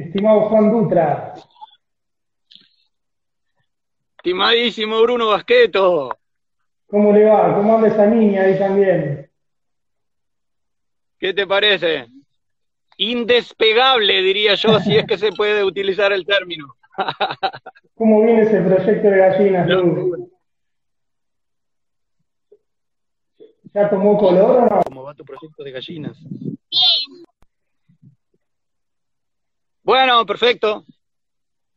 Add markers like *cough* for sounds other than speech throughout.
Estimado Juan Dutra. Estimadísimo Bruno Basqueto. ¿Cómo le va? ¿Cómo anda esa niña ahí también? ¿Qué te parece? Indespegable, diría yo, si es que se puede utilizar el término. *laughs* ¿Cómo viene ese proyecto de gallinas, ¿Ya tomó color o no? ¿Cómo va tu proyecto de gallinas? Bueno, perfecto.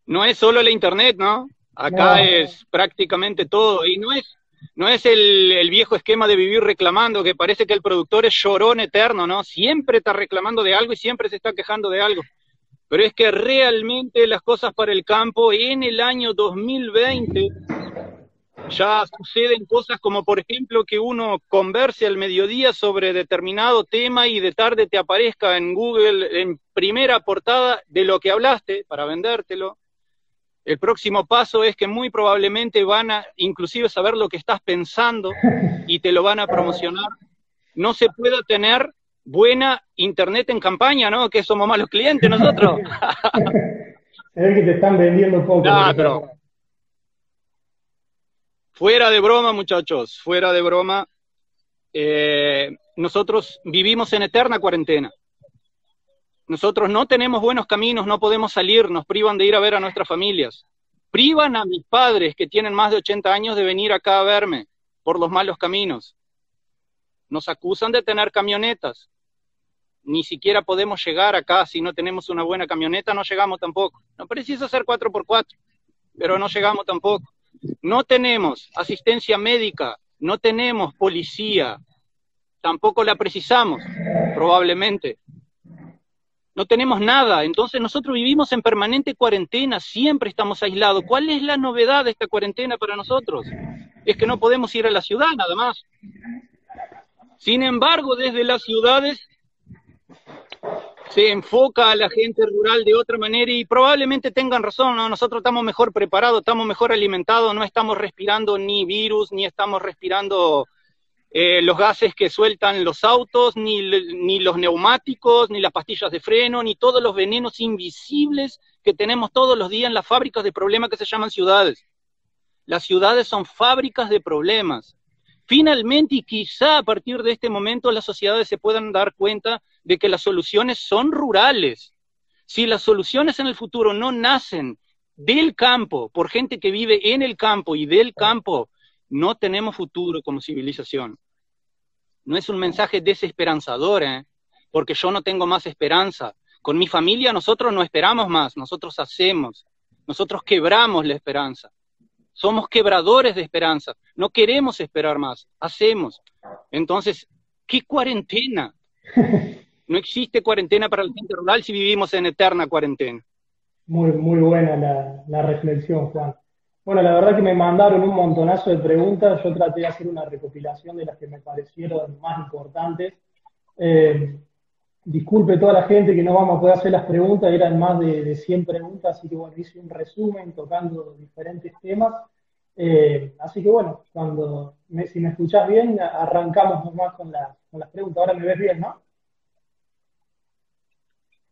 No es solo la internet, ¿no? Acá es prácticamente todo. Y no es, no es el, viejo esquema de vivir reclamando, que parece que el productor es llorón eterno, ¿no? Siempre está reclamando de algo y siempre se está quejando de algo. Pero es que realmente las cosas para el campo en el año 2020 ya suceden cosas como, por ejemplo, que uno converse al mediodía sobre determinado tema y de tarde te aparezca en Google en primera portada de lo que hablaste para vendértelo. El próximo paso es que muy probablemente van a inclusive saber lo que estás pensando y te lo van a promocionar. No se puede tener buena internet en campaña, ¿no? Que somos malos clientes nosotros. *laughs* Se ve que te están vendiendo poco. pero fuera de broma, muchachos, fuera de broma. Eh, nosotros vivimos en eterna cuarentena. Nosotros no tenemos buenos caminos, no podemos salir, nos privan de ir a ver a nuestras familias. Privan a mis padres que tienen más de 80 años de venir acá a verme por los malos caminos. Nos acusan de tener camionetas. Ni siquiera podemos llegar acá si no tenemos una buena camioneta, no llegamos tampoco. No precisa ser 4x4, pero no llegamos tampoco. No tenemos asistencia médica, no tenemos policía, tampoco la precisamos, probablemente no tenemos nada, entonces nosotros vivimos en permanente cuarentena, siempre estamos aislados. ¿Cuál es la novedad de esta cuarentena para nosotros? Es que no podemos ir a la ciudad nada más. Sin embargo, desde las ciudades se enfoca a la gente rural de otra manera y probablemente tengan razón, ¿no? nosotros estamos mejor preparados, estamos mejor alimentados, no estamos respirando ni virus, ni estamos respirando eh, los gases que sueltan los autos, ni, ni los neumáticos, ni las pastillas de freno, ni todos los venenos invisibles que tenemos todos los días en las fábricas de problemas que se llaman ciudades. Las ciudades son fábricas de problemas. Finalmente, y quizá a partir de este momento, las sociedades se puedan dar cuenta de que las soluciones son rurales. Si las soluciones en el futuro no nacen del campo, por gente que vive en el campo y del campo, no tenemos futuro como civilización. No es un mensaje desesperanzador, ¿eh? porque yo no tengo más esperanza. Con mi familia nosotros no esperamos más, nosotros hacemos, nosotros quebramos la esperanza. Somos quebradores de esperanza, no queremos esperar más, hacemos. Entonces, ¿qué cuarentena? *laughs* No existe cuarentena para la gente rural si vivimos en eterna cuarentena. Muy, muy buena la, la reflexión, Juan. Bueno, la verdad que me mandaron un montonazo de preguntas. Yo traté de hacer una recopilación de las que me parecieron más importantes. Eh, disculpe toda la gente que no vamos a poder hacer las preguntas, eran más de, 100 preguntas, así que bueno, hice un resumen tocando diferentes temas. Eh, así que bueno, cuando si me escuchás bien, arrancamos nomás con, con las preguntas. Ahora me ves bien, ¿no?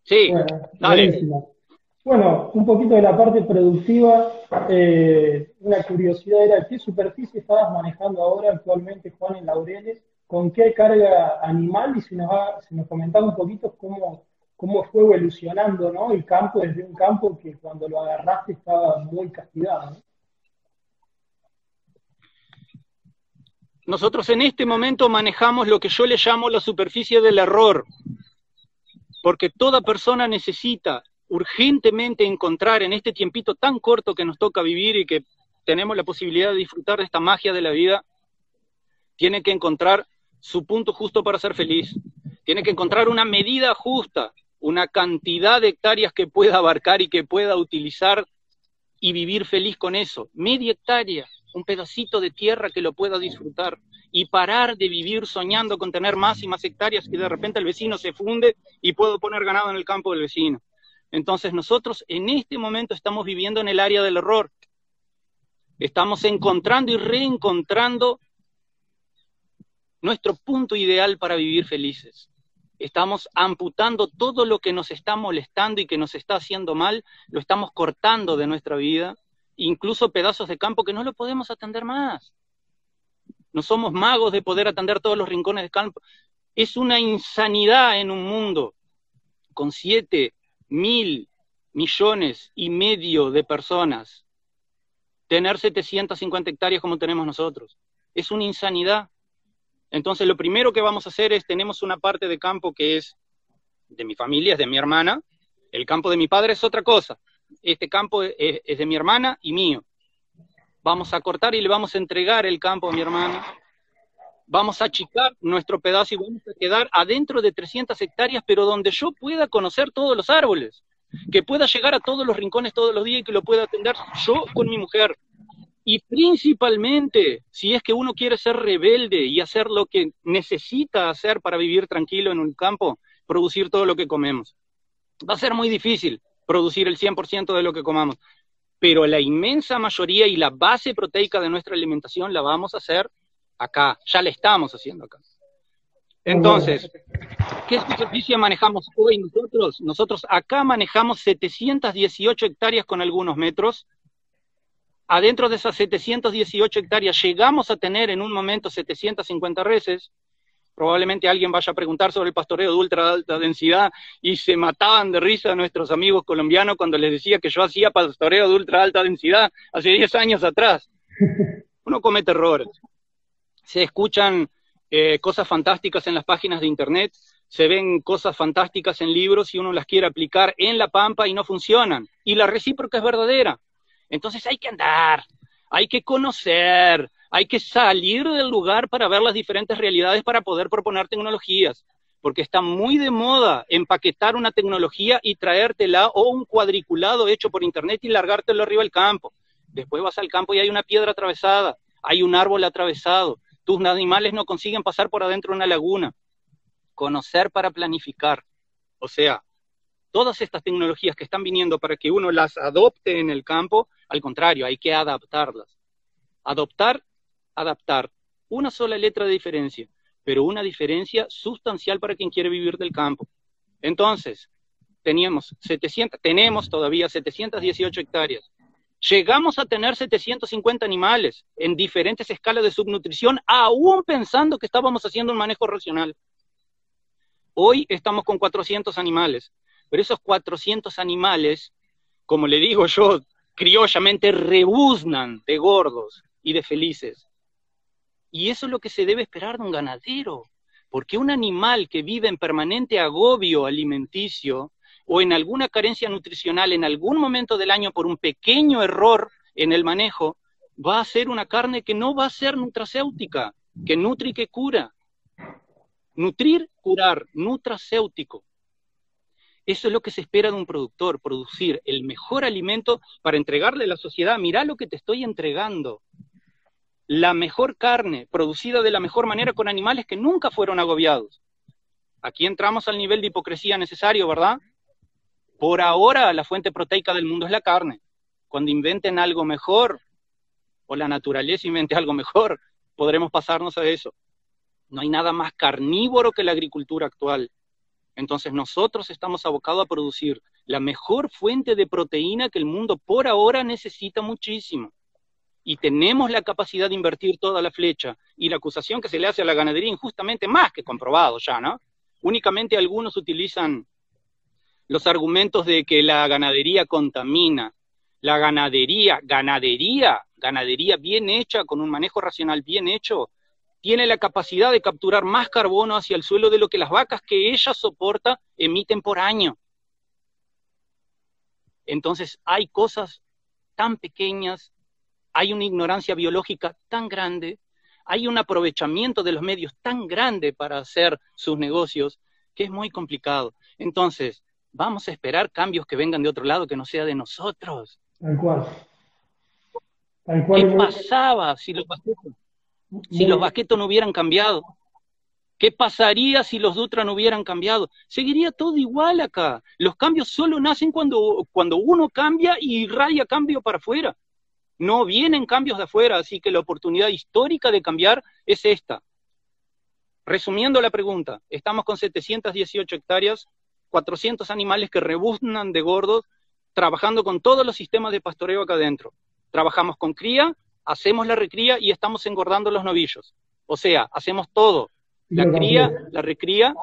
Sí, dale. Bueno, un poquito de la parte productiva, eh, una curiosidad era, ¿qué superficie estabas manejando ahora actualmente, Juan, en Laureles? ¿Con qué carga animal? Y si nos, va, si nos comentaba un poquito cómo, cómo fue evolucionando ¿no? el campo desde un campo que cuando lo agarraste estaba muy castigado. Nosotros en este momento manejamos lo que yo le llamo la superficie del error, porque toda persona necesita urgentemente encontrar en este tiempito tan corto que nos toca vivir y que tenemos la posibilidad de disfrutar de esta magia de la vida, tiene que encontrar su punto justo para ser feliz. Tiene que encontrar una medida justa, una cantidad de hectáreas que pueda abarcar y que pueda utilizar y vivir feliz con eso. Media hectárea, un pedacito de tierra que lo pueda disfrutar y parar de vivir soñando con tener más y más hectáreas que de repente el vecino se funde y puedo poner ganado en el campo del vecino. Entonces nosotros en este momento estamos viviendo en el área del error. Estamos encontrando y reencontrando nuestro punto ideal para vivir felices. estamos amputando todo lo que nos está molestando y que nos está haciendo mal, lo estamos cortando de nuestra vida, incluso pedazos de campo que no lo podemos atender más. No somos magos de poder atender todos los rincones del campo. Es una insanidad en un mundo con siete mil millones y medio de personas tener 750 hectáreas como tenemos nosotros. Es una insanidad. Entonces, lo primero que vamos a hacer es, tenemos una parte de campo que es de mi familia, es de mi hermana, el campo de mi padre es otra cosa. Este campo es, de mi hermana y mío. Vamos a cortar y le vamos a entregar el campo a mi hermana. Vamos a achicar nuestro pedazo y vamos a quedar adentro de 300 hectáreas, pero donde yo pueda conocer todos los árboles que pueda llegar a todos los rincones todos los días y que lo pueda atender yo con mi mujer. Y principalmente, si es que uno quiere ser rebelde y hacer lo que necesita hacer para vivir tranquilo en un campo, producir todo lo que comemos. Va a ser muy difícil producir el 100% de lo que comamos, pero la inmensa mayoría y la base proteica de nuestra alimentación la vamos a hacer acá, ya la estamos haciendo acá. Entonces, ¿qué superficie manejamos hoy nosotros? Nosotros acá manejamos 718 hectáreas con algunos metros. Adentro de esas 718 hectáreas llegamos a tener en un momento 750 reses. Probablemente alguien vaya a preguntar sobre el pastoreo de ultra alta densidad y se mataban de risa nuestros amigos colombianos cuando les decía que yo hacía pastoreo de ultra alta densidad hace 10 años atrás. *laughs* Uno comete errores. Se escuchan eh, cosas fantásticas en las páginas de internet, se ven cosas fantásticas en libros y uno las quiere aplicar en la pampa y no funcionan. Y la recíproca es verdadera. Entonces hay que andar, hay que conocer, hay que salir del lugar para ver las diferentes realidades para poder proponer tecnologías. Porque está muy de moda empaquetar una tecnología y traértela o un cuadriculado hecho por internet y largártelo arriba del campo. Después vas al campo y hay una piedra atravesada, hay un árbol atravesado, tus animales no consiguen pasar por adentro de una laguna. Conocer para planificar. O sea, todas estas tecnologías que están viniendo para que uno las adopte en el campo, al contrario, hay que adaptarlas. Adoptar, adaptar. Una sola letra de diferencia, pero una diferencia sustancial para quien quiere vivir del campo. Entonces, teníamos 700, tenemos todavía 718 hectáreas. Llegamos a tener 750 animales en diferentes escalas de subnutrición, aún pensando que estábamos haciendo un manejo racional. Hoy estamos con 400 animales, pero esos 400 animales, como le digo yo criollamente, rebuznan de gordos y de felices. Y eso es lo que se debe esperar de un ganadero, porque un animal que vive en permanente agobio alimenticio o en alguna carencia nutricional en algún momento del año por un pequeño error en el manejo, va a ser una carne que no va a ser nutracéutica, que nutre y que cura. Nutrir, curar, nutracéutico. Eso es lo que se espera de un productor, producir el mejor alimento para entregarle a la sociedad. Mirá lo que te estoy entregando. La mejor carne, producida de la mejor manera con animales que nunca fueron agobiados. Aquí entramos al nivel de hipocresía necesario, ¿verdad? Por ahora la fuente proteica del mundo es la carne. Cuando inventen algo mejor, o la naturaleza invente algo mejor, podremos pasarnos a eso. No hay nada más carnívoro que la agricultura actual. Entonces nosotros estamos abocados a producir la mejor fuente de proteína que el mundo por ahora necesita muchísimo. Y tenemos la capacidad de invertir toda la flecha. Y la acusación que se le hace a la ganadería injustamente más que comprobado ya, ¿no? Únicamente algunos utilizan los argumentos de que la ganadería contamina. La ganadería, ganadería, ganadería bien hecha, con un manejo racional bien hecho, tiene la capacidad de capturar más carbono hacia el suelo de lo que las vacas que ella soporta emiten por año. Entonces hay cosas tan pequeñas, hay una ignorancia biológica tan grande, hay un aprovechamiento de los medios tan grande para hacer sus negocios que es muy complicado. Entonces, vamos a esperar cambios que vengan de otro lado, que no sea de nosotros. Tal cual. ¿Qué pasaba si los basquetos, si los no hubieran cambiado? ¿Qué pasaría si los Dutra no hubieran cambiado? Seguiría todo igual acá. Los cambios solo nacen cuando, cuando uno cambia y irradia cambio para afuera. No vienen cambios de afuera, así que la oportunidad histórica de cambiar es esta. resumiendo la pregunta, estamos con 718 hectáreas, 400 animales que rebuznan de gordos, trabajando con todos los sistemas de pastoreo acá adentro. Trabajamos con cría, hacemos la recría y estamos engordando los novillos. O sea, hacemos todo. La cría, la recría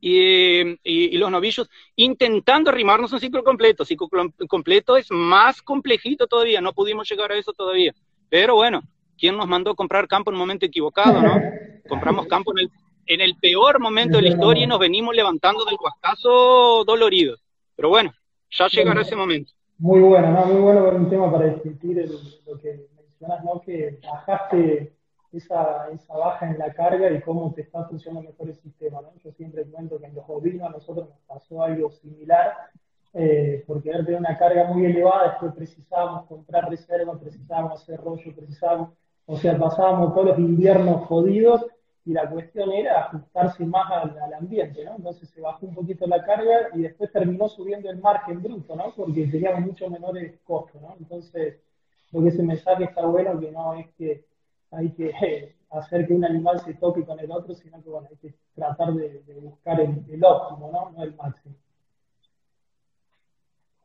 y, los novillos, intentando arrimarnos un ciclo completo. Ciclo completo es más complejito todavía, no pudimos llegar a eso todavía. Pero bueno, ¿quién nos mandó comprar campo en un momento equivocado, no? *laughs* Compramos campo en el, en el peor momento de la historia y nos venimos levantando del huascazo doloridos. Pero bueno, ya llegará ese momento. Muy bueno, ¿no? Muy bueno un tema para discutir lo que mencionas, ¿no? Que bajaste esa, esa baja en la carga y cómo te está funcionando mejor el sistema. ¿no? Yo siempre cuento que en los bovinos a nosotros nos pasó algo similar, eh, porque tener una carga muy elevada, después precisábamos comprar reserva, precisábamos hacer rollo, precisábamos, o sea, pasábamos todos los inviernos jodidos y la cuestión era ajustarse más al, ambiente, ¿no? Entonces se bajó un poquito la carga y después terminó subiendo el margen bruto, ¿no? Porque teníamos mucho menores costos, ¿no? Entonces, lo que ese mensaje está bueno, que no es que hay que *laughs* hacer que un animal se toque con el otro, sino que bueno, hay que tratar de, buscar el, óptimo, ¿no? no el máximo.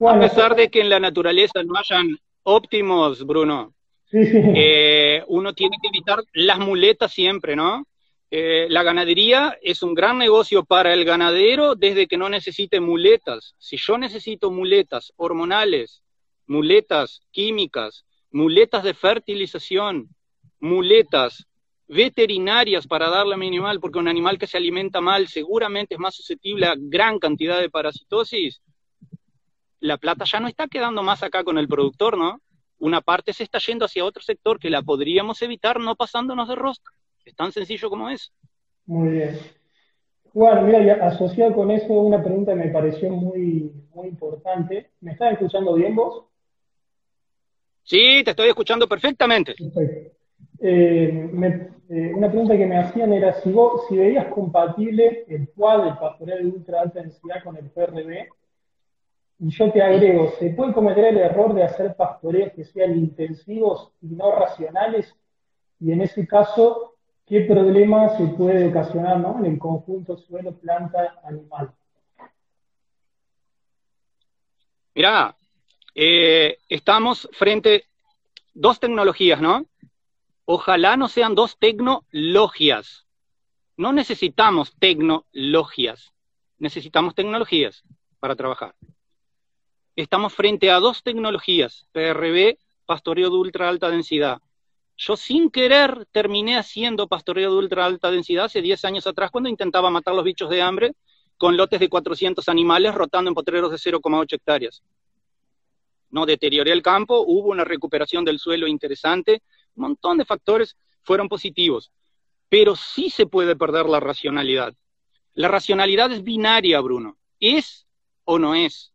a pesar de que en la naturaleza no hayan óptimos, Bruno, eh, uno tiene que evitar las muletas siempre, ¿no? Eh, la ganadería es un gran negocio para el ganadero desde que no necesite muletas. Si yo necesito muletas hormonales, muletas químicas, muletas de fertilización, muletas veterinarias para darle a mi animal, porque un animal que se alimenta mal seguramente es más susceptible a gran cantidad de parasitosis, la plata ya no está quedando más acá con el productor, ¿no? Una parte se está yendo hacia otro sector que la podríamos evitar no pasándonos de rosca. Es tan sencillo como es. Muy bien. Juan, mira, asociado con eso, una pregunta que me pareció muy, muy importante. ¿Me estás escuchando bien vos? Sí, te estoy escuchando perfectamente. Perfecto. Eh, eh, una pregunta que me hacían era si vos, si veías compatible el PUAD, el pastoreo de ultra alta densidad, con el PRB. Y yo te agrego, ¿se puede cometer el error de hacer pastoreos que sean intensivos y no racionales? Y en ese caso, ¿qué problema se puede ocasionar en el conjunto suelo, planta, animal? Mirá, eh, estamos frente a dos tecnologías, ¿no? Ojalá no sean dos tecnologías. No necesitamos tecnologías, necesitamos tecnologías para trabajar. Estamos frente a dos tecnologías, PRB, pastoreo de ultra alta densidad. Yo sin querer terminé haciendo pastoreo de ultra alta densidad hace 10 años atrás cuando intentaba matar los bichos de hambre con lotes de 400 animales rotando en potreros de 0,8 hectáreas. No deterioré el campo, hubo una recuperación del suelo interesante, un montón de factores fueron positivos, pero sí se puede perder la racionalidad. La racionalidad es binaria, Bruno. ¿Es o no es?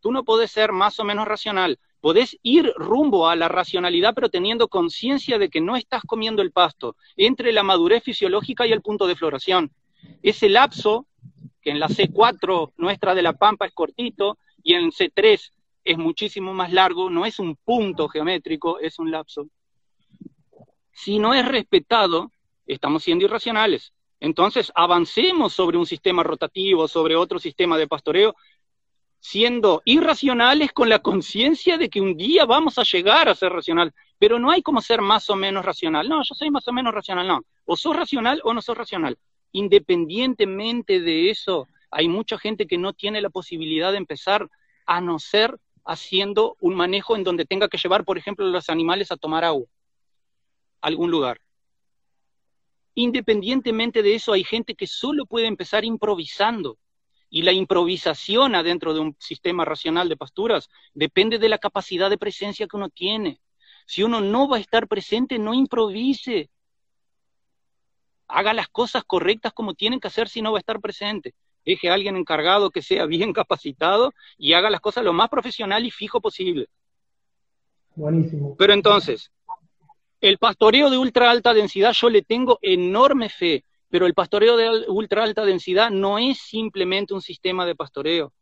Tú no puedes ser más o menos racional. Podés ir rumbo a la racionalidad, pero teniendo conciencia de que no estás comiendo el pasto entre la madurez fisiológica y el punto de floración. Ese lapso, que en la C4 nuestra de la Pampa es cortito y en C3 es muchísimo más largo, no es un punto geométrico, es un lapso si no es respetado, estamos siendo irracionales. Entonces, avancemos sobre un sistema rotativo, sobre otro sistema de pastoreo, siendo irracionales con la conciencia de que un día vamos a llegar a ser racional. Pero no hay como ser más o menos racional. No, yo soy más o menos racional, no. O sos racional o no sos racional. Independientemente de eso, hay mucha gente que no tiene la posibilidad de empezar a no ser haciendo un manejo en donde tenga que llevar, por ejemplo, los animales a tomar agua algún lugar. Independientemente de eso, hay gente que solo puede empezar improvisando. Y la improvisación adentro de un sistema racional de pasturas depende de la capacidad de presencia que uno tiene. Si uno no va a estar presente, no improvise. Haga las cosas correctas como tienen que hacer si no va a estar presente. Deje a alguien encargado que sea bien *laughs* capacitado y haga las cosas lo más profesional y fijo posible. Buenísimo. Pero entonces, el pastoreo de ultra alta densidad yo le tengo enorme fe, pero el pastoreo de ultra alta densidad no es simplemente un sistema de pastoreo.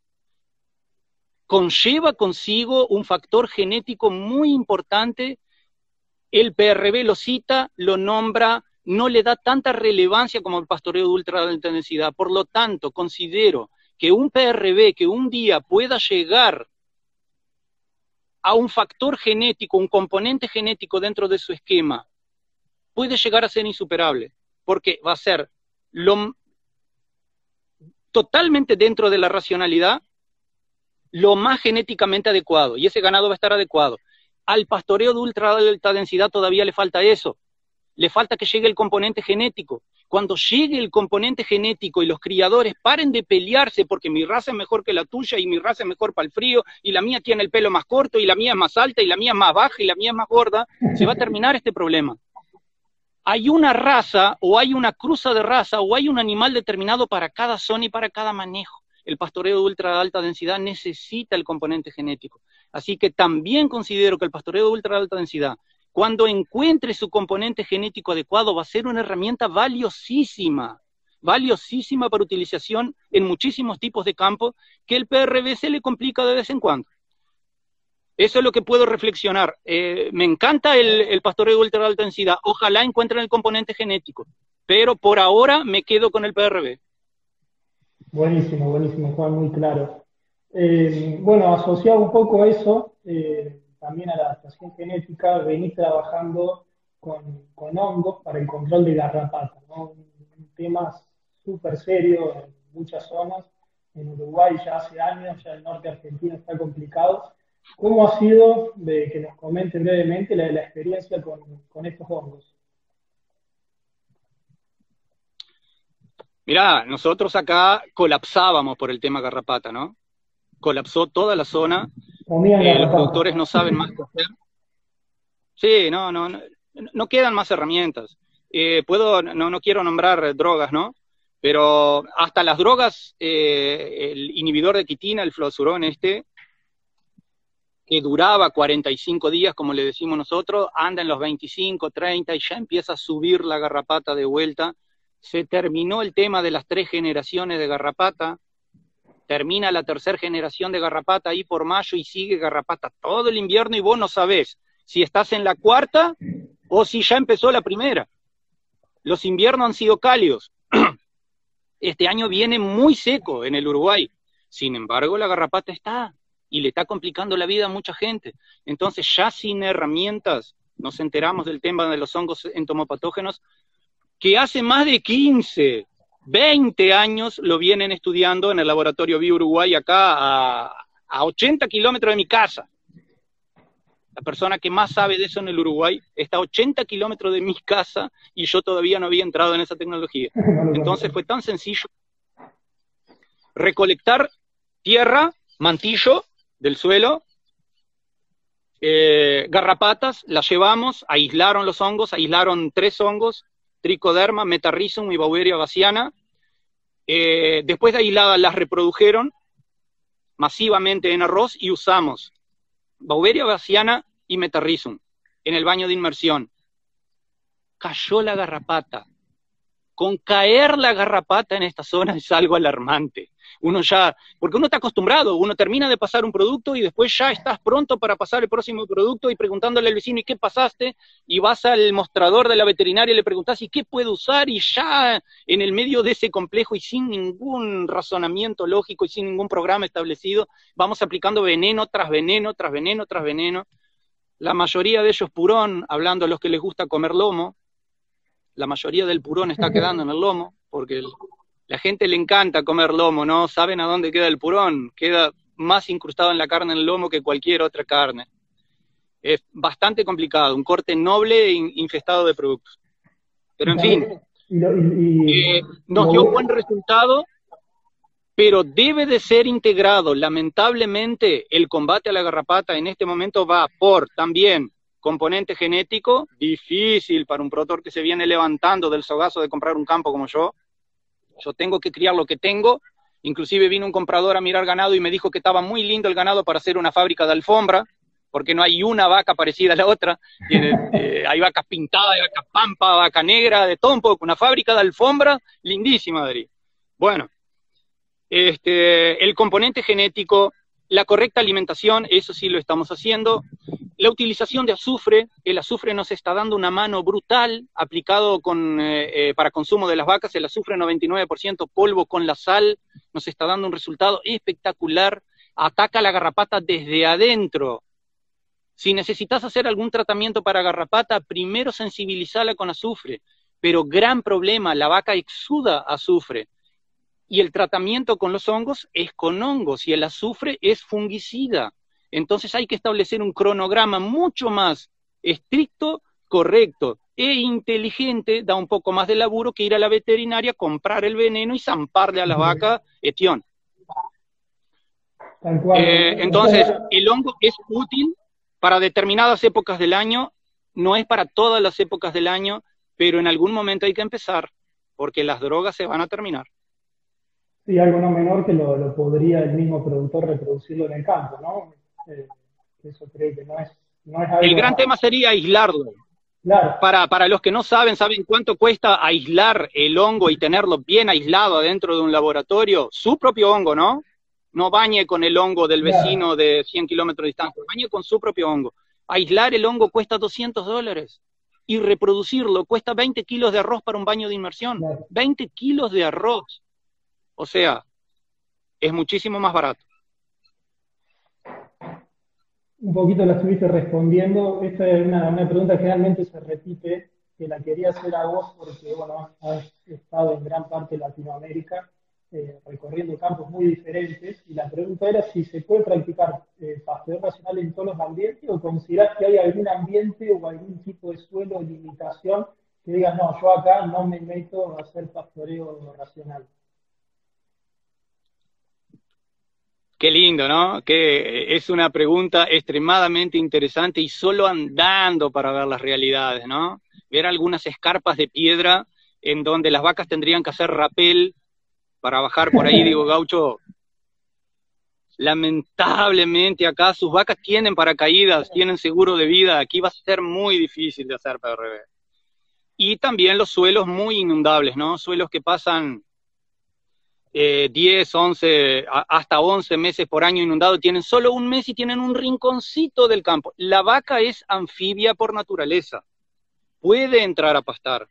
Conlleva consigo un factor genético muy importante. El PRB lo cita, lo nombra no le da tanta relevancia como el pastoreo de ultra alta densidad. Por lo tanto, considero que un PRB que un día pueda llegar a un factor genético, un componente genético dentro de su esquema, puede llegar a ser insuperable, porque va a ser lo, totalmente dentro de la racionalidad lo más genéticamente adecuado, y ese ganado va a estar adecuado. Al pastoreo de ultra alta densidad todavía le falta eso, le falta que llegue el componente genético. Cuando llegue el componente genético y los criadores paren de pelearse porque mi raza es mejor que la tuya y mi raza es mejor para el frío y la mía tiene el pelo más corto y la mía es más alta y la mía es más baja y la mía es más gorda, se va a terminar este problema. Hay una raza o hay una cruza de raza o hay un animal determinado para cada zona y para cada manejo. El pastoreo de ultra alta densidad necesita el componente genético. Así que también considero que el pastoreo de ultra alta densidad cuando encuentre su componente genético adecuado, va a ser una herramienta valiosísima, valiosísima para utilización en muchísimos tipos de campos que el PRB se le complica de vez en cuando. Eso es lo que puedo reflexionar. Eh, me encanta el, pastoreo de ultra alta densidad. Ojalá encuentren el componente genético, pero por ahora me quedo con el PRB. Buenísimo, buenísimo, Juan, muy claro. Eh, bueno, asociado un poco a eso, eh, también a la adaptación genética, venís trabajando con, hongos para el control de garrapata, ¿no? un, tema súper serio en muchas zonas. En Uruguay ya hace años, ya el norte argentino está complicado. ¿Cómo ha sido, que nos comenten brevemente, la, la experiencia con, con estos hongos? Mirá, nosotros acá colapsábamos por el tema garrapata, ¿no? Colapsó toda la zona eh, los productores no saben más qué hacer. Sí, no, no, no, quedan más herramientas. Eh, puedo, no, no quiero nombrar drogas, ¿no? Pero hasta las drogas, eh, el inhibidor de quitina, el flosurón este, que duraba 45 días, como le decimos nosotros, anda en los 25, 30 y ya empieza a subir la garrapata de vuelta. Se terminó el tema de las tres generaciones de garrapata, termina la tercera generación de garrapata ahí por mayo y sigue garrapata todo el invierno y vos no sabés si estás en la cuarta o si ya empezó la primera. Los inviernos han sido cálidos. *clears throat* Este año viene muy seco en el Uruguay. Sin embargo, la garrapata está y le está complicando la vida a mucha gente. Entonces, ya sin herramientas, nos enteramos del tema de los hongos entomopatógenos, que hace más de 15, 20 años lo vienen estudiando en el laboratorio Bio Uruguay acá a, a 80 kilómetros de mi casa. La persona que más sabe de eso en el Uruguay está a 80 kilómetros de mi casa y yo todavía no había entrado en esa tecnología. Entonces fue tan sencillo recolectar tierra, mantillo del suelo, eh, garrapatas, las llevamos, aislaron los hongos, aislaron tres hongos, tricoderma, metarrhizum y Baueria baciana. Eh, después de aisladas las reprodujeron masivamente en arroz y usamos Baueria baciana y metarrhizum en el baño de inmersión. Cayó la garrapata. Con caer la garrapata en esta zona es algo alarmante uno ya, porque uno está acostumbrado, uno termina de pasar un producto y después ya estás pronto para pasar el próximo producto y preguntándole al vecino, ¿y qué pasaste? Y vas al mostrador de la veterinaria y le preguntas, ¿y qué puedo usar? Y ya en el medio de ese complejo y sin ningún razonamiento lógico y sin ningún programa establecido, vamos aplicando veneno tras veneno, tras veneno, tras veneno. La mayoría de ellos purón, hablando a los que les gusta comer lomo, la mayoría del purón está *laughs* quedando en el lomo, porque el, la gente le encanta comer lomo, ¿no? Saben a dónde queda el purón, queda más incrustado en la carne el lomo que cualquier otra carne. Es bastante complicado, un corte noble e infestado de productos. Pero en fin, eh, nos dio buen resultado, pero debe de ser integrado. Lamentablemente, el combate a la garrapata en este momento va por también componente genético, difícil para un productor que se viene levantando del sogazo de comprar un campo como yo, yo tengo que criar lo que tengo. Inclusive vino un comprador a mirar ganado y me dijo que estaba muy lindo el ganado para hacer una fábrica de alfombra, porque no hay una vaca parecida a la otra. *laughs* Eh, hay vacas pintadas, hay vaca pampa, vaca negra, de todo un poco. Una fábrica de alfombra lindísima, Darí. Bueno, este, el componente genético, la correcta alimentación, eso sí lo estamos haciendo. La utilización de azufre, el azufre nos está dando una mano brutal aplicado eh, eh, para consumo de las vacas, el azufre 99% polvo con la sal, nos está dando un resultado espectacular, ataca la garrapata desde adentro. Si necesitas hacer algún tratamiento para garrapata, primero sensibilizarla con azufre, pero gran problema, la vaca exuda azufre. Y el tratamiento con los hongos es con hongos y el azufre es fungicida. Entonces hay que establecer un cronograma mucho más estricto, correcto e inteligente, da un poco más de laburo que ir a la veterinaria, comprar el veneno y zamparle a la vaca etión. Eh, entonces, el hongo es útil para determinadas épocas del año, no es para todas las épocas del año, pero en algún momento hay que empezar, porque las drogas se van a terminar. Sí, algo no menor que lo podría el mismo productor reproducirlo en el campo, ¿no? Eh, eso creo que no es, El gran tema sería aislarlo. Para, para los que no saben, ¿saben cuánto cuesta aislar el hongo y tenerlo bien aislado dentro de un laboratorio? Su propio hongo, ¿no? No bañe con el hongo del vecino de 100 kilómetros de distancia, bañe con su propio hongo. Aislar el hongo cuesta 200 dólares y reproducirlo cuesta 20 kilos de arroz para un baño de inmersión. 20 kilos de arroz. O sea, es muchísimo más barato un poquito la estuviste respondiendo. Esta es una, pregunta que realmente se repite, que la quería hacer a vos porque, bueno, has estado en gran parte de Latinoamérica eh, recorriendo campos muy diferentes y la pregunta era si se puede practicar eh, pastoreo racional en todos los ambientes o considerás que hay algún ambiente o algún tipo de suelo o limitación que digas, no, yo acá no me meto a hacer pastoreo racional. Qué lindo, ¿no? Que es una pregunta extremadamente interesante y solo andando para ver las realidades, ¿no? Ver algunas escarpas de piedra en donde las vacas tendrían que hacer rapel para bajar por ahí, digo, *laughs* gaucho, lamentablemente acá sus vacas tienen paracaídas, tienen seguro de vida, aquí va a ser muy difícil de hacer PRB. Y también los suelos muy inundables, ¿no? Suelos que pasan 10, eh, 11, hasta 11 meses por año inundado, tienen solo un mes y tienen un rinconcito del campo. La vaca es anfibia por naturaleza, puede entrar a pastar.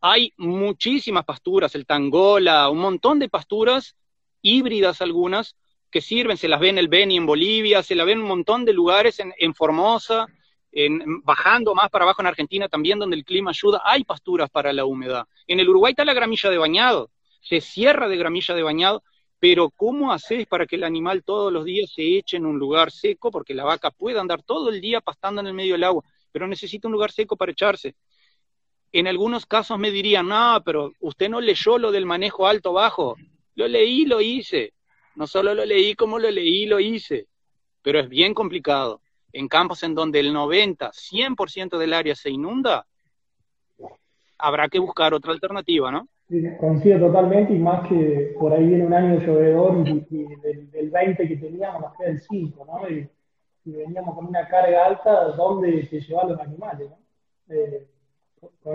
Hay muchísimas pasturas, el tangola, un montón de pasturas, híbridas algunas, que sirven, se las ven en el Beni en Bolivia, se la ven en un montón de lugares en, en Formosa, en, bajando más para abajo en Argentina también, donde el clima ayuda, hay pasturas para la humedad. En el Uruguay está la gramilla de bañado, se cierra de gramilla de bañado, pero ¿cómo haces para que el animal todos los días se eche en un lugar seco? Porque la vaca puede andar todo el día pastando en el medio del agua, pero necesita un lugar seco para echarse. En algunos casos me dirían, no, pero usted no leyó lo del manejo alto-bajo. Lo leí, lo hice. No solo lo leí, como lo leí, lo hice. Pero es bien complicado. En campos en donde el 90, 100% del área se inunda, habrá que buscar otra alternativa, ¿no? Coincido totalmente y más que por ahí viene un año llovedor y, del, 20 que teníamos nos queda el 5, ¿no? Y, veníamos con una carga alta, ¿dónde se llevan los animales, ¿no? Eh,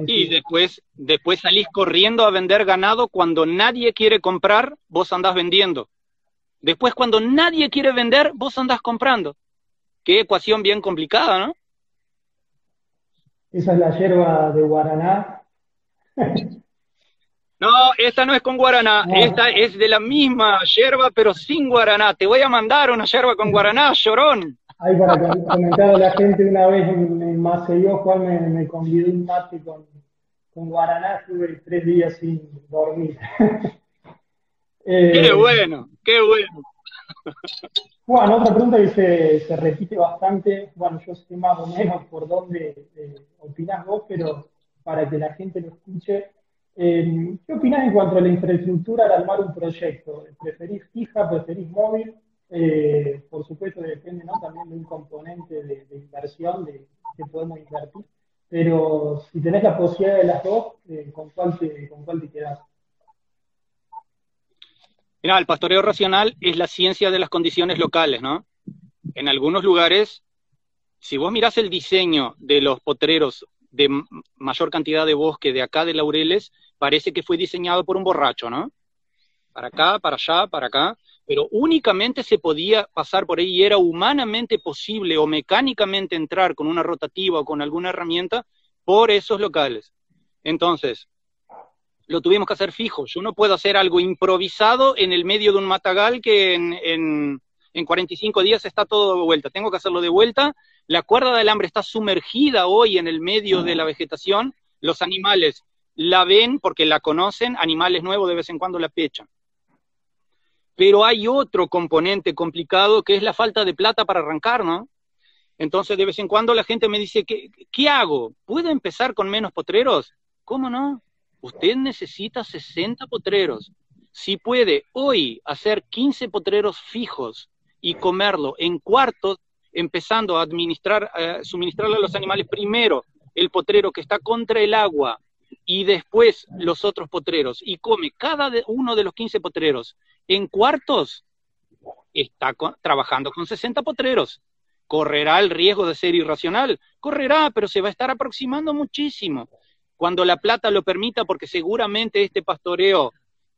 y después, después salís corriendo a vender ganado cuando nadie quiere comprar, vos andás vendiendo. Después cuando nadie quiere vender, vos andás comprando. Qué ecuación bien complicada, ¿no? Esa es la hierba de Guaraná. *laughs* No, esta no es con guaraná, esta es de la misma yerba, pero sin guaraná. Te voy a mandar una yerba con guaraná, llorón. Ahí para comentar a la gente una vez en, Maceió, Juan me, me, convidó un mate con, con guaraná, estuve tres días sin dormir. *laughs* eh, qué bueno, qué bueno. Juan, otra pregunta que se, se, repite bastante, bueno, yo sé más o menos por dónde eh, opinás vos, pero para que la gente lo escuche, eh, ¿Qué opinas en cuanto a la infraestructura al armar un proyecto? ¿Preferís fija, preferís móvil? Eh, por supuesto depende también de un componente de, inversión de que podemos invertir, pero si tenés la posibilidad de las dos, eh, ¿con, cuál te, ¿con cuál quedás? Mira, el pastoreo racional es la ciencia de las condiciones locales, ¿no? En algunos lugares, si vos mirás el diseño de los potreros de mayor cantidad de bosque de acá de Laureles, parece que fue diseñado por un borracho, ¿no? Para acá, para allá, para acá. pero únicamente se podía pasar por ahí y era humanamente posible o mecánicamente entrar con una rotativa o con alguna herramienta por esos locales. Entonces, lo tuvimos que hacer fijo. Yo no puedo hacer algo improvisado en el medio de un matagal que en, en, en 45 días está todo de vuelta. Tengo que hacerlo de vuelta. La cuerda del alambre está sumergida hoy en el medio de la vegetación. Los animales la ven porque la conocen, animales nuevos de vez en cuando la pechan. Pero hay otro componente complicado que es la falta de plata para arrancar, ¿no? Entonces, de vez en cuando la gente me dice, ¿qué, qué hago? ¿Puedo empezar con menos potreros? ¿Cómo no? Usted necesita 60 potreros. Si puede hoy hacer 15 potreros fijos y comerlo en cuartos, empezando a administrar, eh, suministrarle a los animales primero el potrero que está contra el agua y después los otros potreros y come cada uno de los 15 potreros en cuartos, está trabajando con 60 potreros. ¿Correrá el riesgo de ser irracional? Correrá, pero se va a estar aproximando muchísimo. Cuando la plata lo permita, porque seguramente este pastoreo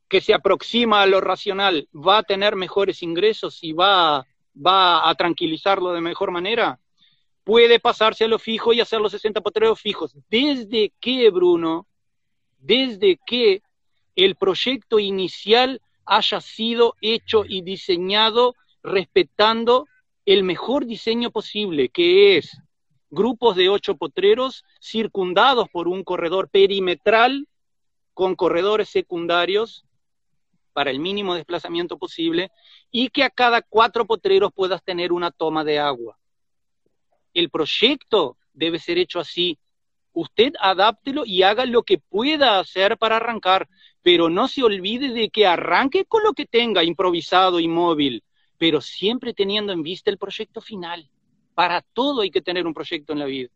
que se aproxima a lo racional va a tener mejores ingresos y va, va a tranquilizarlo de mejor manera, puede pasarse a lo fijo y hacer los 60 potreros fijos. ¿Desde qué, Bruno? Desde que el proyecto inicial haya sido hecho y diseñado respetando el mejor diseño posible, que es grupos de ocho potreros circundados por un corredor perimetral con corredores secundarios para el mínimo desplazamiento posible y que a cada cuatro potreros puedas tener una toma de agua. El proyecto debe ser hecho así. Usted adáptelo y haga lo que pueda hacer para arrancar pero no se olvide de que arranque con lo que tenga, improvisado y móvil, pero siempre teniendo en vista el proyecto final. Para todo hay que tener un proyecto en la vida.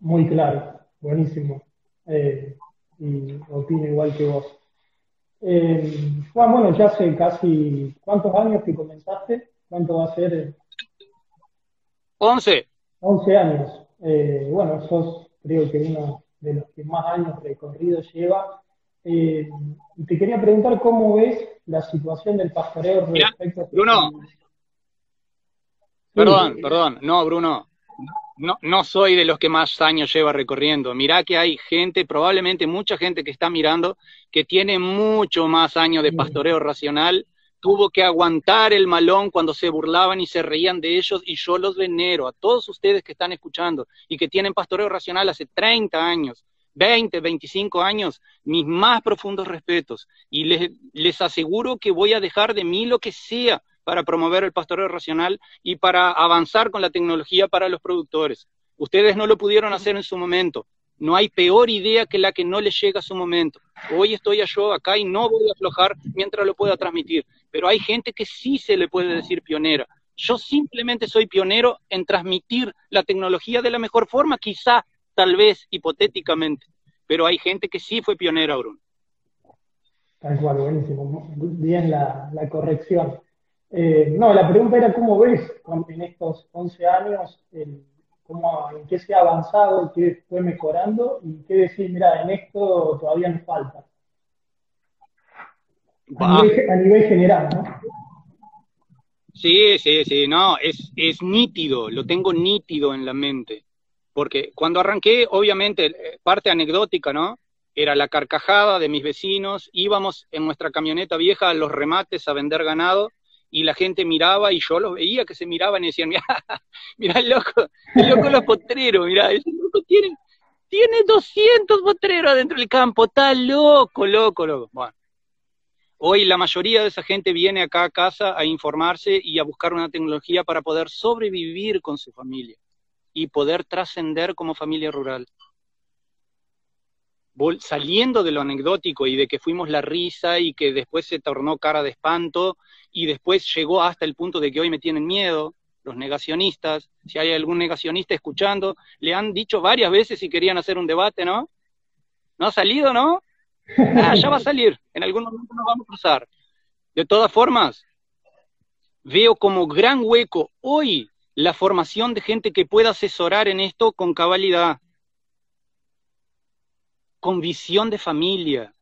Muy claro, buenísimo. Eh, y opino igual que vos. Eh, Juan, bueno, ya hace casi, ¿cuántos años que comenzaste? ¿Cuánto va a ser? Once. Once años. Eh, bueno, sos creo que uno de los que más años recorrido lleva eh, te quería preguntar cómo ves la situación del pastoreo respecto a... Bruno, perdón, perdón, no, Bruno, no, no soy de los que más años lleva recorriendo. Mirá que hay gente, probablemente mucha gente que está mirando, que tiene mucho más años de pastoreo racional, tuvo que aguantar el malón cuando se burlaban y se reían de ellos, y yo los venero a todos ustedes que están escuchando y que tienen pastoreo racional hace 30 años, 20, 25 años, mis más profundos respetos. Y les, les aseguro que voy a dejar de mí lo que sea para promover el pastoreo racional y para avanzar con la tecnología para los productores. Ustedes no lo pudieron hacer en su momento. No hay peor idea que la que no les llega a su momento. Hoy estoy yo acá y no voy a aflojar mientras lo pueda transmitir. Pero hay gente que sí se le puede decir pionera. Yo simplemente soy pionero en transmitir la tecnología de la mejor forma, quizá tal vez hipotéticamente, pero hay gente que sí fue pionera, Bruno. Tal cual, buenísimo. Bien la, corrección. Eh, no, la pregunta era cómo ves en estos 11 años cómo, en qué se ha avanzado, qué fue mejorando y qué decir, mira, en esto todavía nos falta. A nivel, a nivel, general, ¿no? Sí, sí, sí, no, es, es nítido, lo tengo nítido en la mente. Porque cuando arranqué, obviamente, eh, parte anecdótica, ¿no? Era la carcajada de mis vecinos, íbamos en nuestra camioneta vieja a los remates a vender ganado y la gente miraba y yo los veía que se miraban y decían, *laughs* mira, mira el loco, el loco los potreros, mira, ese loco tiene, tiene 200 potreros adentro del campo, está loco, loco, loco. Bueno, hoy la mayoría de esa gente viene acá a casa a informarse y a buscar una tecnología para poder sobrevivir con su familia y poder trascender como familia rural. Saliendo de lo anecdótico y de que fuimos la risa y que después se tornó cara de espanto y después llegó hasta el punto de que hoy me tienen miedo, los negacionistas, si hay algún negacionista escuchando, le han dicho varias veces si querían hacer un debate, ¿no? ¿No ha salido, no? Ah, ya va a salir, en algún momento nos vamos a cruzar. De todas formas, veo como gran hueco hoy la formación de gente que pueda asesorar en esto con cabalidad, con visión de familia,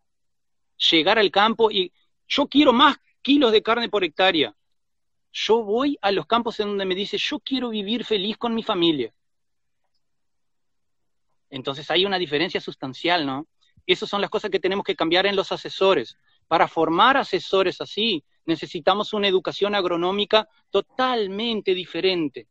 llegar al campo y yo quiero más kilos de carne por hectárea. Yo voy a los campos en donde me dice, yo quiero vivir feliz con mi familia. Entonces hay una diferencia sustancial, ¿no? Esas son las cosas que tenemos que cambiar en los asesores. Para formar asesores así, necesitamos una educación agronómica totalmente diferente.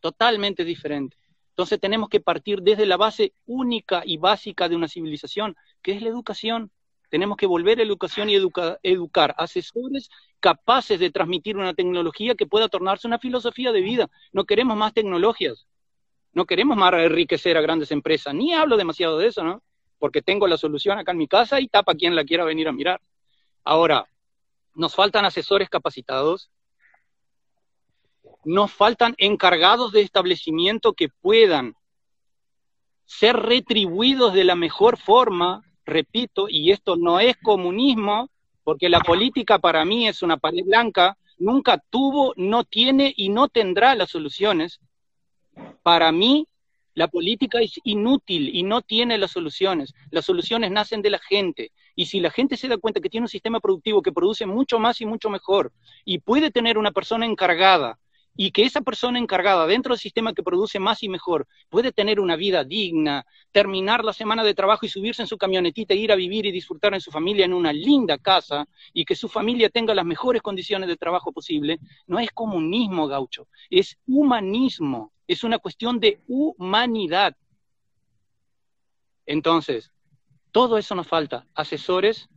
Totalmente diferente. Entonces tenemos que partir desde la base única y básica de una civilización, que es la educación. Tenemos que volver a educación y educar asesores capaces de transmitir una tecnología que pueda tornarse una filosofía de vida. No queremos más tecnologías, no queremos más enriquecer a grandes empresas, ni hablo demasiado de eso, ¿no? Porque tengo la solución acá en mi casa y tapa quien la quiera venir a mirar. Ahora, nos faltan asesores capacitados, nos faltan encargados de establecimiento que puedan ser retribuidos de la mejor forma, repito, y esto no es comunismo, porque la política para mí es una pared blanca, nunca tuvo, no tiene y no tendrá las soluciones. Para mí, la política es inútil y no tiene las soluciones. Las soluciones nacen de la gente. Y si la gente se da cuenta que tiene un sistema productivo que produce mucho más y mucho mejor, y puede tener una persona encargada y que esa persona encargada dentro del sistema que produce más y mejor puede tener una vida digna, terminar la semana de trabajo y subirse en su camionetita, e ir a vivir y disfrutar en su familia en una linda casa y que su familia tenga las mejores condiciones de trabajo posible, no es comunismo gaucho, es humanismo, es una cuestión de humanidad. Entonces, todo eso nos falta, asesores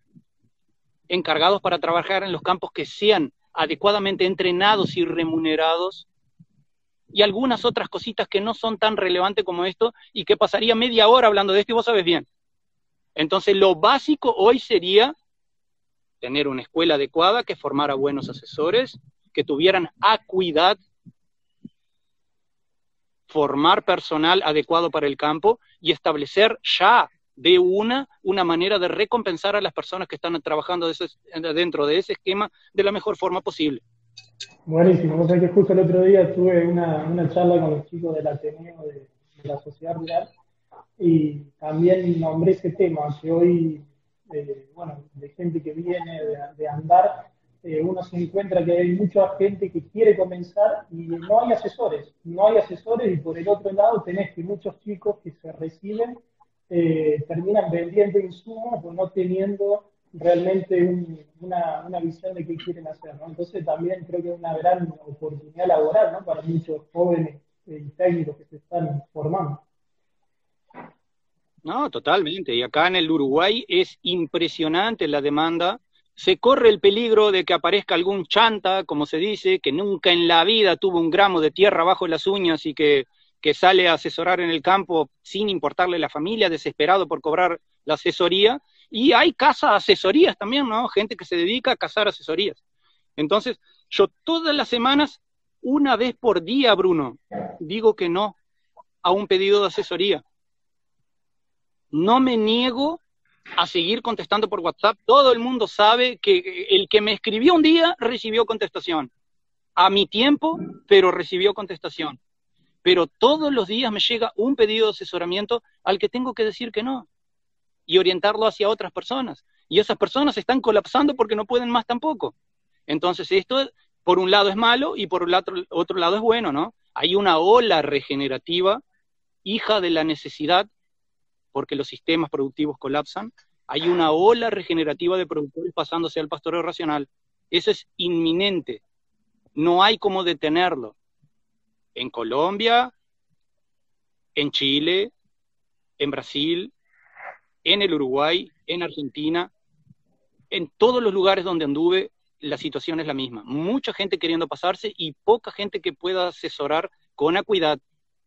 encargados para trabajar en los campos que sean adecuadamente entrenados y remunerados, y algunas otras cositas que no son tan relevantes como esto y que pasaría media hora hablando de esto y vos sabes bien. Entonces, lo básico hoy sería tener una escuela adecuada que formara buenos asesores, que tuvieran acuidad, formar personal adecuado para el campo y establecer ya de una, una manera de recompensar a las personas que están trabajando dentro de ese esquema de la mejor forma posible. Buenísimo, vos sabés que justo el otro día tuve una, una charla con los chicos del Ateneo de, la Sociedad Rural y también nombré ese tema, que hoy, eh, bueno, de gente que viene de, andar, eh, uno se encuentra que hay mucha gente que quiere comenzar y no hay asesores, no hay asesores y por el otro lado tenés que muchos chicos que se reciben eh, terminan vendiendo insumos o no teniendo realmente una, una, visión de qué quieren hacer. ¿no? Entonces también creo que es una gran oportunidad laboral ¿no? para muchos jóvenes y técnicos que se están formando. No, totalmente. Y acá en el Uruguay es impresionante la demanda. Se corre el peligro de que aparezca algún chanta, como se dice, que nunca en la vida tuvo un gramo de tierra bajo las uñas y que que sale a asesorar en el campo sin importarle la familia, desesperado por cobrar la asesoría. Y hay casa asesorías también, ¿no? Gente que se dedica a cazar asesorías. Entonces, yo todas las semanas, una vez por día, Bruno, digo que no a un pedido de asesoría. No me niego a seguir contestando por WhatsApp. Todo el mundo sabe que el que me escribió un día recibió contestación. A mi tiempo, pero recibió contestación pero todos los días me llega un pedido de asesoramiento al que tengo que decir que no y orientarlo hacia otras personas. Y esas personas están colapsando porque no pueden más tampoco. Entonces esto, por un lado es malo y por otro, otro lado es bueno, ¿no? Hay una ola regenerativa, hija de la necesidad, porque los sistemas productivos colapsan, hay una ola regenerativa de productores pasándose al pastoreo racional. Eso es inminente. No hay cómo detenerlo en Colombia, en Chile, en Brasil, en el Uruguay, en Argentina, en todos los lugares donde anduve, la situación es la misma. Mucha gente queriendo pasarse y poca gente que pueda asesorar con acuidad.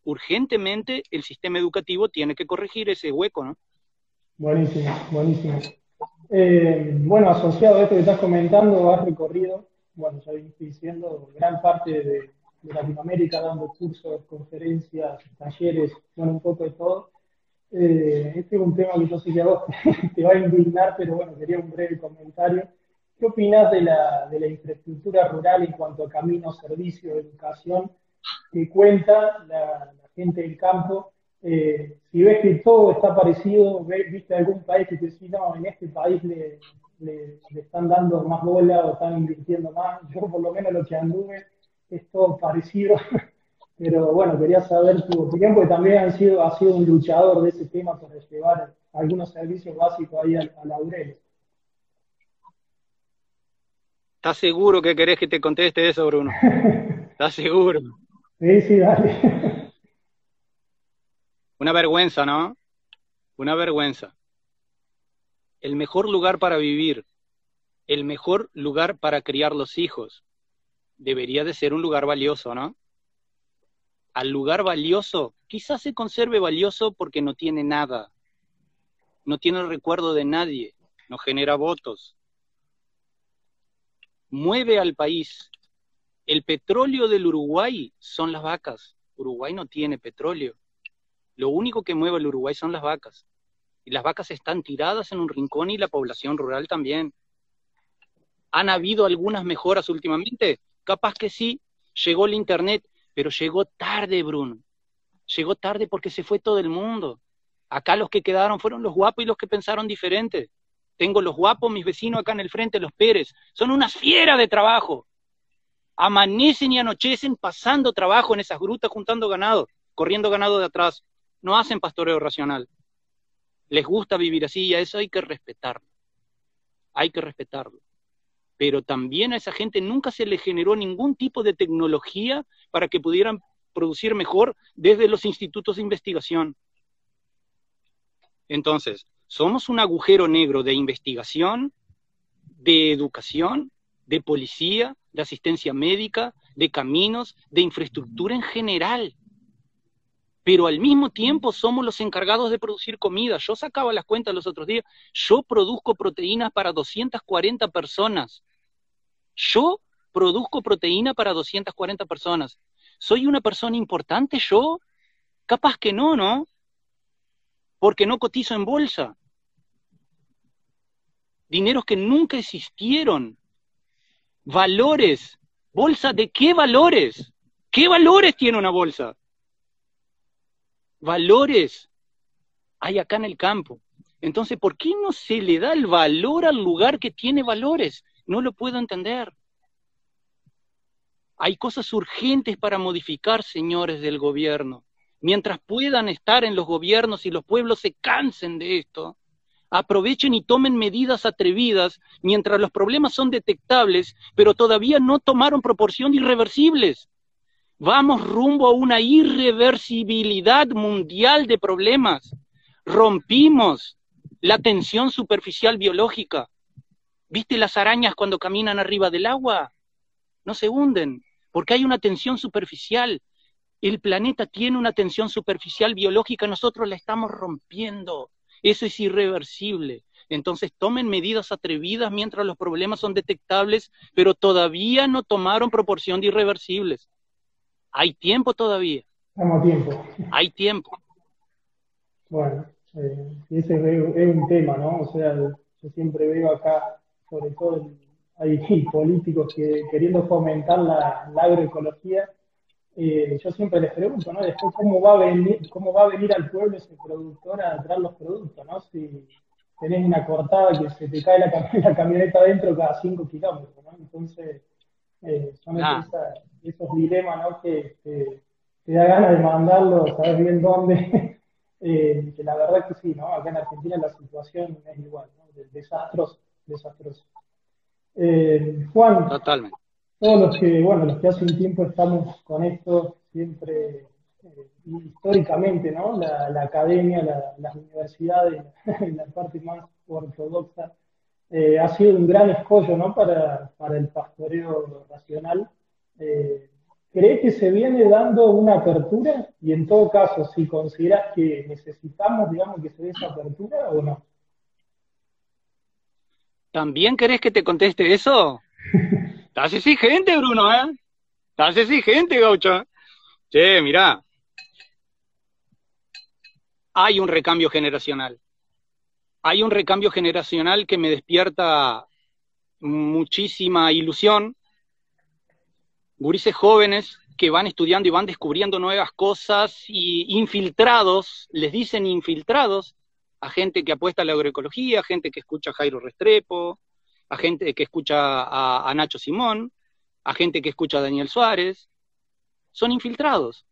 Urgentemente el sistema educativo tiene que corregir ese hueco, ¿no? Buenísimo, buenísimo. Eh, bueno, asociado a esto que estás comentando, has recorrido, bueno, ya estoy diciendo, gran parte de, de Latinoamérica dando cursos, conferencias, talleres, bueno, un poco de todo. Eh, este es un tema que yo sé que a vos *laughs* te va a indignar, pero bueno, quería un breve comentario. ¿Qué opinas de la, de la infraestructura rural en cuanto a caminos, servicios, educación que cuenta la, gente del campo? Eh, si ves que todo está parecido, viste algún país que te dice, no, en este país le, le, están dando más bola o están invirtiendo más. Yo por lo menos lo que anduve es todo parecido. *laughs* Pero bueno, quería saber tu opinión, porque también han sido, ha sido un luchador de ese tema para llevar algunos servicios básicos ahí a, a Laurel. ¿Estás seguro que querés que te conteste eso, Bruno? *laughs* ¿Estás seguro? Sí, sí, dale. *laughs* Una vergüenza, ¿no? Una vergüenza. El mejor lugar para vivir, el mejor lugar para criar los hijos, debería de ser un lugar valioso, ¿no? Al lugar valioso, quizás se conserve valioso porque no tiene nada, no tiene el recuerdo de nadie, no genera votos, mueve al país. El petróleo del Uruguay son las vacas. Uruguay no tiene petróleo. Lo único que mueve al Uruguay son las vacas. Y las vacas están tiradas en un rincón y la población rural también. ¿Han habido algunas mejoras últimamente? Capaz que sí. Llegó el Internet, pero llegó tarde, Bruno. Llegó tarde porque se fue todo el mundo. Acá los que quedaron fueron los guapos y los que pensaron diferente. Tengo los guapos, mis vecinos acá en el frente, los Pérez. Son unas fieras de trabajo. Amanecen y anochecen pasando trabajo en esas grutas, juntando ganado, corriendo ganado de atrás. No hacen pastoreo racional. Les gusta vivir así y a eso hay que respetarlo. Hay que respetarlo. Pero también a esa gente nunca se le generó ningún tipo de tecnología para que pudieran producir mejor desde los institutos de investigación. Entonces, somos un agujero negro de investigación, de educación, de policía, de asistencia médica, de caminos, de infraestructura en general. Pero al mismo tiempo somos los encargados de producir comida. Yo sacaba las cuentas los otros días. Yo produzco proteínas para 240 personas. Yo produzco proteína para 240 personas. ¿Soy una persona importante yo? Capaz que no, ¿no? porque no cotizo en bolsa. Dineros que nunca existieron. Valores. ¿Bolsa de qué valores? ¿Qué valores tiene una bolsa? Valores hay acá en el campo. Entonces, ¿por qué no se le da el valor al lugar que tiene valores? No lo puedo entender. Hay cosas urgentes para modificar, señores del gobierno mientras puedan estar en los gobiernos y los pueblos se cansen de esto, aprovechen y tomen medidas atrevidas mientras los problemas son detectables, pero todavía no tomaron proporción irreversibles. Vamos rumbo a una irreversibilidad mundial de problemas. Rompimos la tensión superficial biológica. ¿Viste las arañas cuando caminan arriba del agua? No se hunden, porque hay una tensión superficial el planeta tiene una tensión superficial biológica, nosotros la estamos rompiendo. Eso es irreversible. Entonces tomen medidas atrevidas mientras los problemas son detectables, pero todavía no tomaron proporción de irreversibles. Hay tiempo todavía. Estamos tiempo. Hay tiempo. Bueno, eh, ese es un tema, ¿no? O sea, yo siempre veo acá, sobre todo, hay *laughs* políticos que queriendo fomentar la agroecología, eh, yo siempre les pregunto, ¿no? Después, ¿cómo va, a venir, ¿cómo va a venir al pueblo ese productor a traer los productos, ¿no? Si tenés una cortada que se te cae la, *laughs* camioneta adentro cada cinco kilómetros, ¿no? Entonces, eh, son ah. Esos dilemas, ¿no? Que, te da ganas de mandarlo, sabes bien dónde. *laughs* eh, que la verdad que sí, ¿no? Acá en Argentina la situación es igual, ¿no? Desastroso. Eh, Juan. Totalmente todos los que, bueno, los que hace un tiempo estamos con esto, siempre eh, históricamente, ¿no? La, academia, las universidades, *laughs* la parte más ortodoxa, eh, ha sido un gran escollo, ¿no? Para, el pastoreo racional. Eh, ¿Cree que se viene dando una apertura? Y en todo caso, si consideras que necesitamos, digamos, que se dé esa apertura o no. ¿También querés que te conteste eso? *laughs* Estás exigente, Bruno, ¿eh? Estás exigente, gaucho. Che, mirá. Hay un recambio generacional. Hay un recambio generacional que me despierta muchísima ilusión. Gurises jóvenes que van estudiando y van descubriendo nuevas cosas y infiltrados, les dicen infiltrados, a gente que apuesta a la agroecología, gente que escucha a Jairo Restrepo, a gente que escucha a, a Nacho Simón, a gente que escucha a Daniel Suárez, son infiltrados.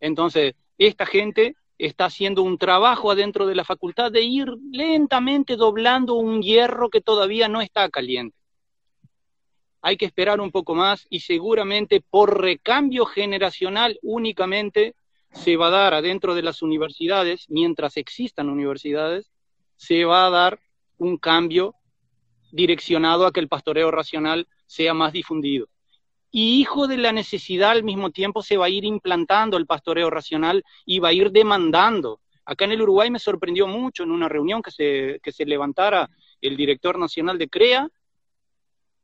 Entonces, esta gente está haciendo un trabajo adentro de la facultad de ir lentamente doblando un hierro que todavía no está caliente. Hay que esperar un poco más y seguramente por recambio generacional únicamente se va a dar adentro de las universidades, mientras existan universidades, se va a dar un cambio direccionado a que el pastoreo racional sea más difundido. Y hijo de la necesidad al mismo tiempo se va a ir implantando el pastoreo racional y va a ir demandando. Acá en el Uruguay me sorprendió mucho en una reunión que se, que se levantara el director nacional de CREA,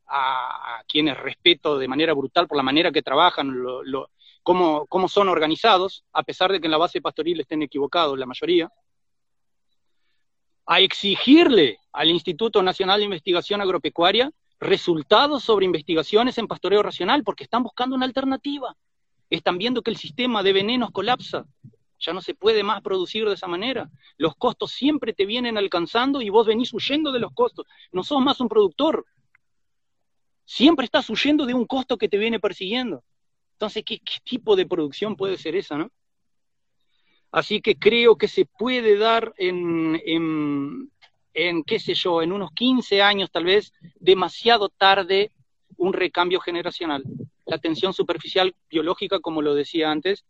a, quienes respeto de manera brutal por la manera que trabajan, cómo, cómo son organizados, a pesar de que en la base pastoril estén equivocados la mayoría, a exigirle al Instituto Nacional de Investigación Agropecuaria resultados sobre investigaciones en pastoreo racional, porque están buscando una alternativa. Están viendo que el sistema de venenos colapsa. Ya no se puede más producir de esa manera. Los costos siempre te vienen alcanzando y vos venís huyendo de los costos. No sos más un productor. Siempre estás huyendo de un costo que te viene persiguiendo. Entonces, ¿qué, tipo de producción puede ser esa, no? Así que creo que se puede dar en, en, qué sé yo, en unos 15 años tal vez, demasiado tarde, un recambio generacional. La tensión superficial biológica, como lo decía antes,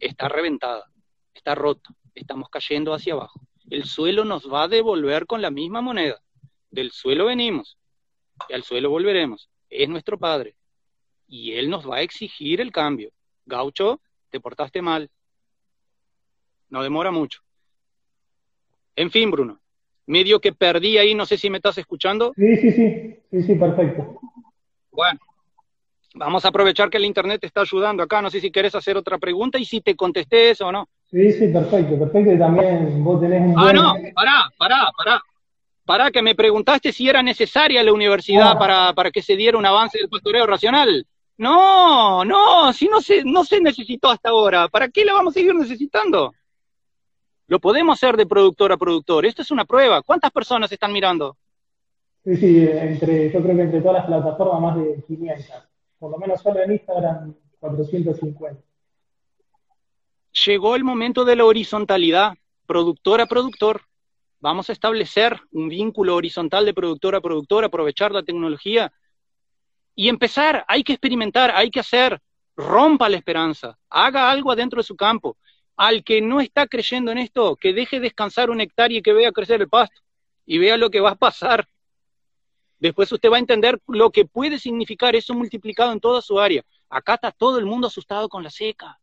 está reventada, está rota, estamos cayendo hacia abajo. El suelo nos va a devolver con la misma moneda. Del suelo venimos y al suelo volveremos. Es nuestro Padre. Y Él nos va a exigir el cambio. Gaucho, te portaste mal. No demora mucho. En fin, Bruno, medio que perdí ahí, no sé si me estás escuchando. Sí, sí, sí, sí, sí, perfecto. Bueno, vamos a aprovechar que el Internet te está ayudando acá, no sé si quieres hacer otra pregunta y si te contesté eso o no. Sí, sí, perfecto, perfecto, y también vos tenés un... Ah, no, pará, pará, pará. Pará, que me preguntaste si era necesaria la universidad ah. para, para que se diera un avance del pastoreo racional. No, no, si no se, no se necesitó hasta ahora, ¿para qué la vamos a seguir necesitando? Lo podemos hacer de productor a productor. Esto es una prueba. ¿Cuántas personas están mirando? Sí, sí, entre, yo creo que entre todas las plataformas más de 500. Por lo menos solo en Instagram 450. Llegó el momento de la horizontalidad, productor a productor. Vamos a establecer un vínculo horizontal de productor a productor, aprovechar la tecnología y empezar. Hay que experimentar, hay que hacer. Rompa la esperanza, haga algo adentro de su campo al que no está creyendo en esto, que deje descansar una hectárea y que vea crecer el pasto y vea lo que va a pasar. Después usted va a entender lo que puede significar eso multiplicado en toda su área. Acá está todo el mundo asustado con la seca.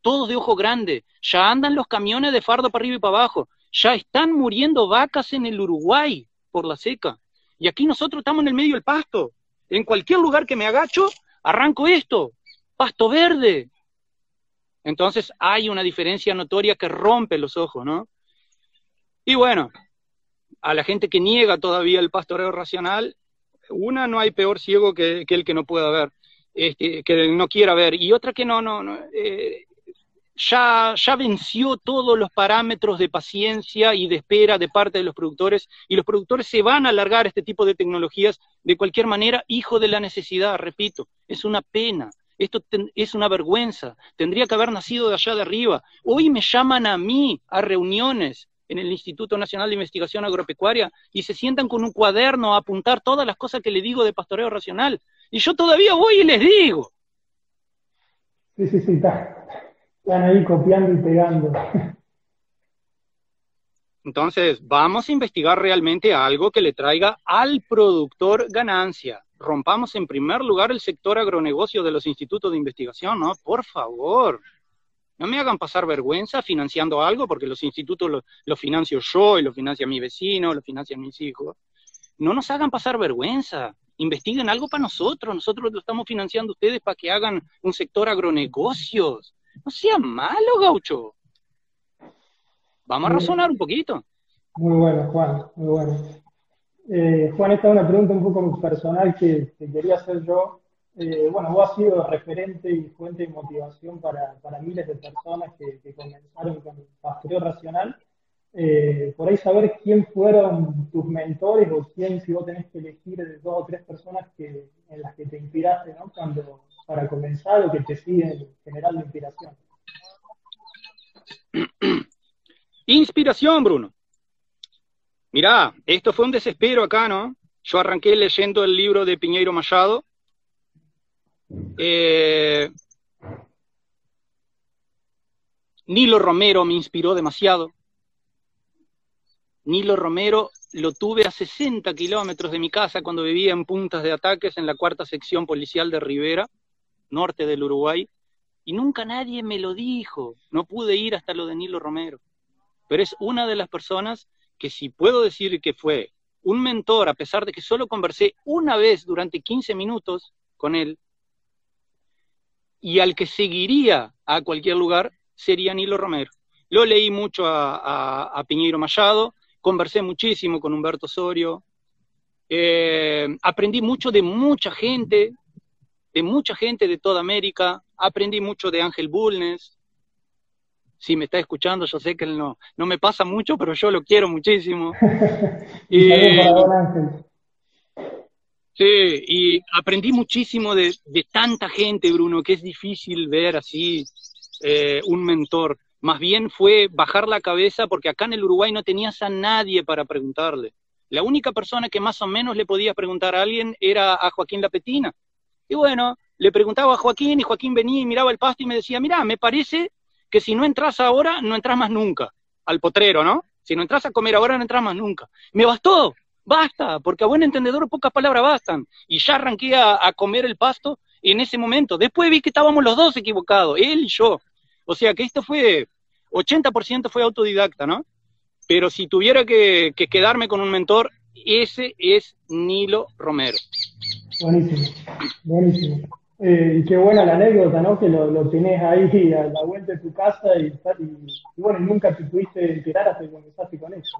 Todos de ojo grande. Ya andan los camiones de fardo para arriba y para abajo. Ya están muriendo vacas en el Uruguay por la seca. Y aquí nosotros estamos en el medio del pasto. En cualquier lugar que me agacho, arranco esto. Pasto verde. Entonces hay una diferencia notoria que rompe los ojos, ¿no? Y bueno, a la gente que niega todavía el pastoreo racional, una no hay peor ciego que, el que no pueda ver, este, que no quiera ver, y otra que no, no, no eh, ya, venció todos los parámetros de paciencia y de espera de parte de los productores, y los productores se van a alargar este tipo de tecnologías de cualquier manera, hijo de la necesidad, repito, es una pena, esto es una vergüenza. Tendría que haber nacido de allá de arriba. Hoy me llaman a mí a reuniones en el Instituto Nacional de Investigación Agropecuaria y se sientan con un cuaderno a apuntar todas las cosas que le digo de pastoreo racional. Y yo todavía voy y les digo. Sí, sí, sí, están ahí copiando y pegando. Entonces, vamos a investigar realmente algo que le traiga al productor ganancia rompamos en primer lugar el sector agronegocio de los institutos de investigación, ¿no? Por favor. No me hagan pasar vergüenza financiando algo, porque los institutos lo, lo financio yo y lo financia mi vecino, lo financian mis hijos. No nos hagan pasar vergüenza. Investiguen algo para nosotros. Nosotros lo estamos financiando ustedes para que hagan un sector agronegocios. No sea malo, gaucho. Vamos a razonar un poquito. Muy bueno, Juan, muy bueno. Eh, Juan, esta es una pregunta un poco personal que, quería hacer yo. Eh, bueno, vos has sido referente y fuente de motivación para, miles de personas que, comenzaron con el pastoreo racional. Eh, por ahí saber quién fueron tus mentores o quién, si vos tenés que elegir de dos o tres personas que, en las que te inspiraste, ¿no? Cuando, para comenzar o que te siguen generando inspiración. *clears throat* Inspiración, Bruno. Mirá, esto fue un desespero acá, ¿no? Yo arranqué leyendo el libro de Piñeiro Machado. Eh, Nilo Romero me inspiró demasiado. Nilo Romero lo tuve a 60 kilómetros de mi casa cuando vivía en Puntas de Ataques en la cuarta sección policial de Rivera, norte del Uruguay, y nunca nadie me lo dijo. No pude ir hasta lo de Nilo Romero. Pero es una de las personas que si puedo decir que fue un mentor, a pesar de que solo conversé una vez durante 15 minutos con él, y al que seguiría a cualquier lugar, sería Nilo Romero. Lo leí mucho a, a Piñeiro Machado, conversé muchísimo con Humberto Osorio, eh, aprendí mucho de mucha gente, de mucha gente de toda América, aprendí mucho de Ángel Bulnes. Si me está escuchando, yo sé que él no, no me pasa mucho, pero yo lo quiero muchísimo. *laughs* y, sí, y aprendí muchísimo de, de, tanta gente, Bruno, que es difícil ver así eh, un mentor. Más bien fue bajar la cabeza porque acá en el Uruguay no tenías a nadie para preguntarle. La única persona que más o menos le podía preguntar a alguien era a Joaquín Lapetina. Y bueno, le preguntaba a Joaquín y Joaquín venía y miraba el pasto y me decía, mira, me parece que si no entras ahora, no entras más nunca. Al potrero, ¿no? Si no entras a comer ahora, no entras más nunca. Me bastó, basta, porque a buen entendedor pocas palabras bastan. Y ya arranqué a, a comer el pasto en ese momento. Después vi que estábamos los dos equivocados, él y yo. O sea que esto fue, 80% fue autodidacta, ¿no? Pero si tuviera que, quedarme con un mentor, ese es Nilo Romero. Buenísimo, buenísimo. Eh, y qué buena la anécdota, ¿no? Que lo, lo tenés ahí a la vuelta de tu casa y, bueno, nunca te pudiste enterar hasta que comenzaste con eso.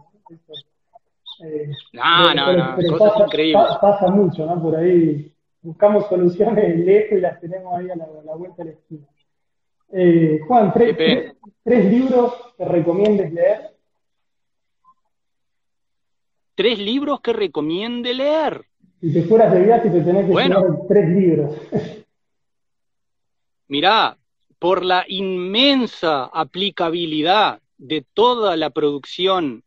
Eh, no, no, no, cosas pasa, increíbles. Pasa mucho, ¿no? Por ahí buscamos soluciones *laughs* lejos y las tenemos ahí a la, a la vuelta de la esquina. Eh, Juan, tres, tres, libros que recomiendes leer. Tres libros que recomiende leer. Si te fueras de viaje te tenés que bueno, leer tres libros. *laughs* Mirá, por la inmensa aplicabilidad de toda la producción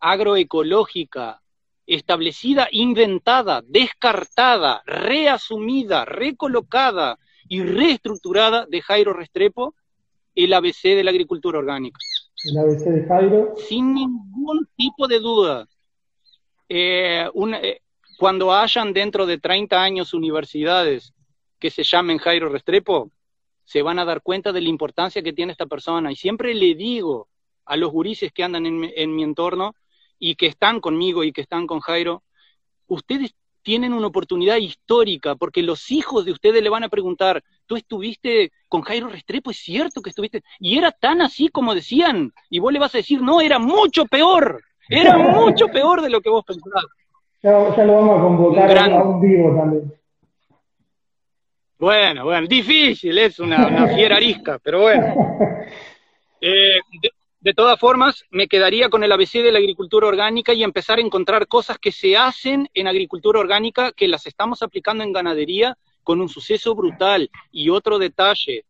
agroecológica establecida, inventada, descartada, reasumida, recolocada y reestructurada de Jairo Restrepo, el ABC de la agricultura orgánica. El ABC de Jairo. Sin ningún tipo de duda. Eh, eh, cuando hayan dentro de 30 años universidades que se llamen Jairo Restrepo, se van a dar cuenta de la importancia que tiene esta persona. Y siempre le digo a los gurises que andan en, en mi entorno y que están conmigo y que están con Jairo, ustedes tienen una oportunidad histórica, porque los hijos de ustedes le van a preguntar, tú estuviste con Jairo Restrepo, es cierto que estuviste, y era tan así como decían, y vos le vas a decir, no, era mucho peor, era mucho peor de lo que vos pensabas. Ya, lo vamos a convocar a un vivo también. Bueno, bueno, difícil, es una, una fiera arisca, pero bueno. *laughs* Eh, de todas formas, me quedaría con el ABC de la agricultura orgánica y empezar a encontrar cosas que se hacen en agricultura orgánica que las estamos aplicando en ganadería con un suceso brutal. Y otro detalle,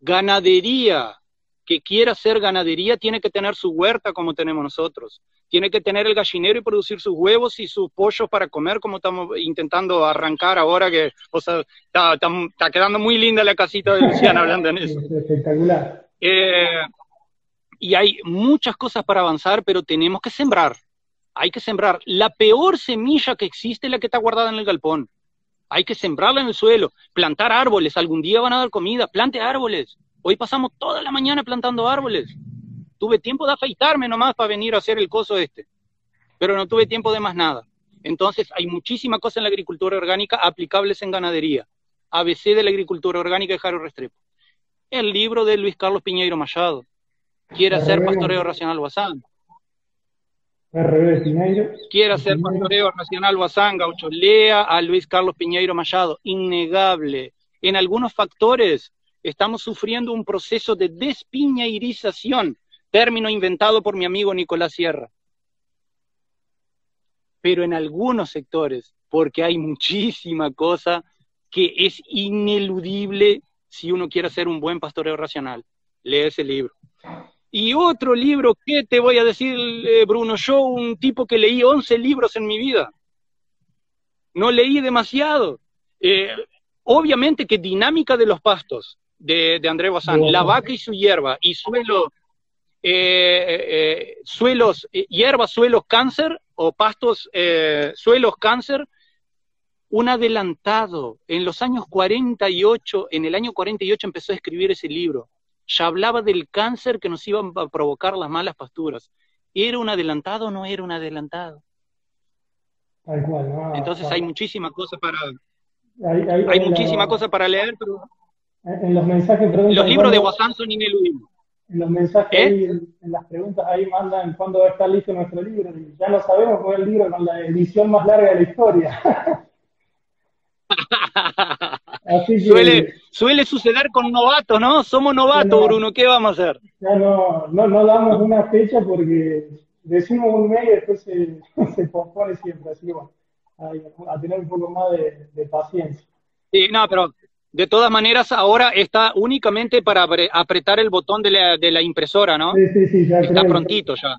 ganadería que quiera hacer ganadería tiene que tener su huerta como tenemos nosotros. Tiene que tener el gallinero y producir sus huevos y sus pollos para comer como estamos intentando arrancar ahora que, o sea, está, quedando muy linda la casita de Luciana hablando en eso. Espectacular. Eh, y hay muchas cosas para avanzar, pero tenemos que sembrar. Hay que sembrar. La peor semilla que existe la que está guardada en el galpón. Hay que sembrarla en el suelo, plantar árboles. Algún día van a dar comida. Plante árboles. Hoy pasamos toda la mañana plantando árboles. Tuve tiempo de afeitarme nomás para venir a hacer el coso este. Pero no tuve tiempo de más nada. Entonces, hay muchísimas cosas en la agricultura orgánica aplicables en ganadería. ABC de la agricultura orgánica de Jaro Restrepo. El libro de Luis Carlos Piñeiro Machado quiere hacer pastoreo racional Guasán. Quiere hacer pastoreo racional Guasán, Gaucho. Lea a Luis Carlos Piñeiro Machado. Innegable. En algunos factores estamos sufriendo un proceso de despiñeirización término inventado por mi amigo Nicolás Sierra. Pero en algunos sectores, porque hay muchísima cosa que es ineludible si uno quiere hacer un buen pastoreo racional. Lee ese libro. Y otro libro, ¿qué te voy a decir, eh, Bruno? Yo, un tipo que leí 11 libros en mi vida. No leí demasiado. Eh, obviamente que Dinámica de los Pastos, de, André Bazán, La Vaca y su hierba, y suelo, eh, suelos, hierba, suelos, cáncer, o pastos, suelos, cáncer, un adelantado. En los años 48, en el año 48 empezó a escribir ese libro. Ya hablaba del cáncer que nos iban a provocar las malas pasturas. ¿Era un adelantado o no era un adelantado? Entonces hay muchísimas cosas para... Hay, muchísimas cosas para leer, pero... En los mensajes Los libros de WhatsApp son ineludibles. En los mensajes, ¿Eh? en, las preguntas ahí mandan cuándo va a estar listo nuestro libro. Ya lo sabemos, fue el libro con la edición más larga de la historia. *laughs* suele, suele suceder con novatos, ¿no? Somos novatos, Bruno, ¿qué vamos a hacer? Ya no, no, no damos una fecha porque decimos un mes y después se, *laughs* se pospone siempre, así bueno, a, tener un poco más de, paciencia. Sí, no, pero de todas maneras ahora está únicamente para apretar el botón de la, de la impresora, ¿no? Sí, sí, sí, ya Está prontito ya.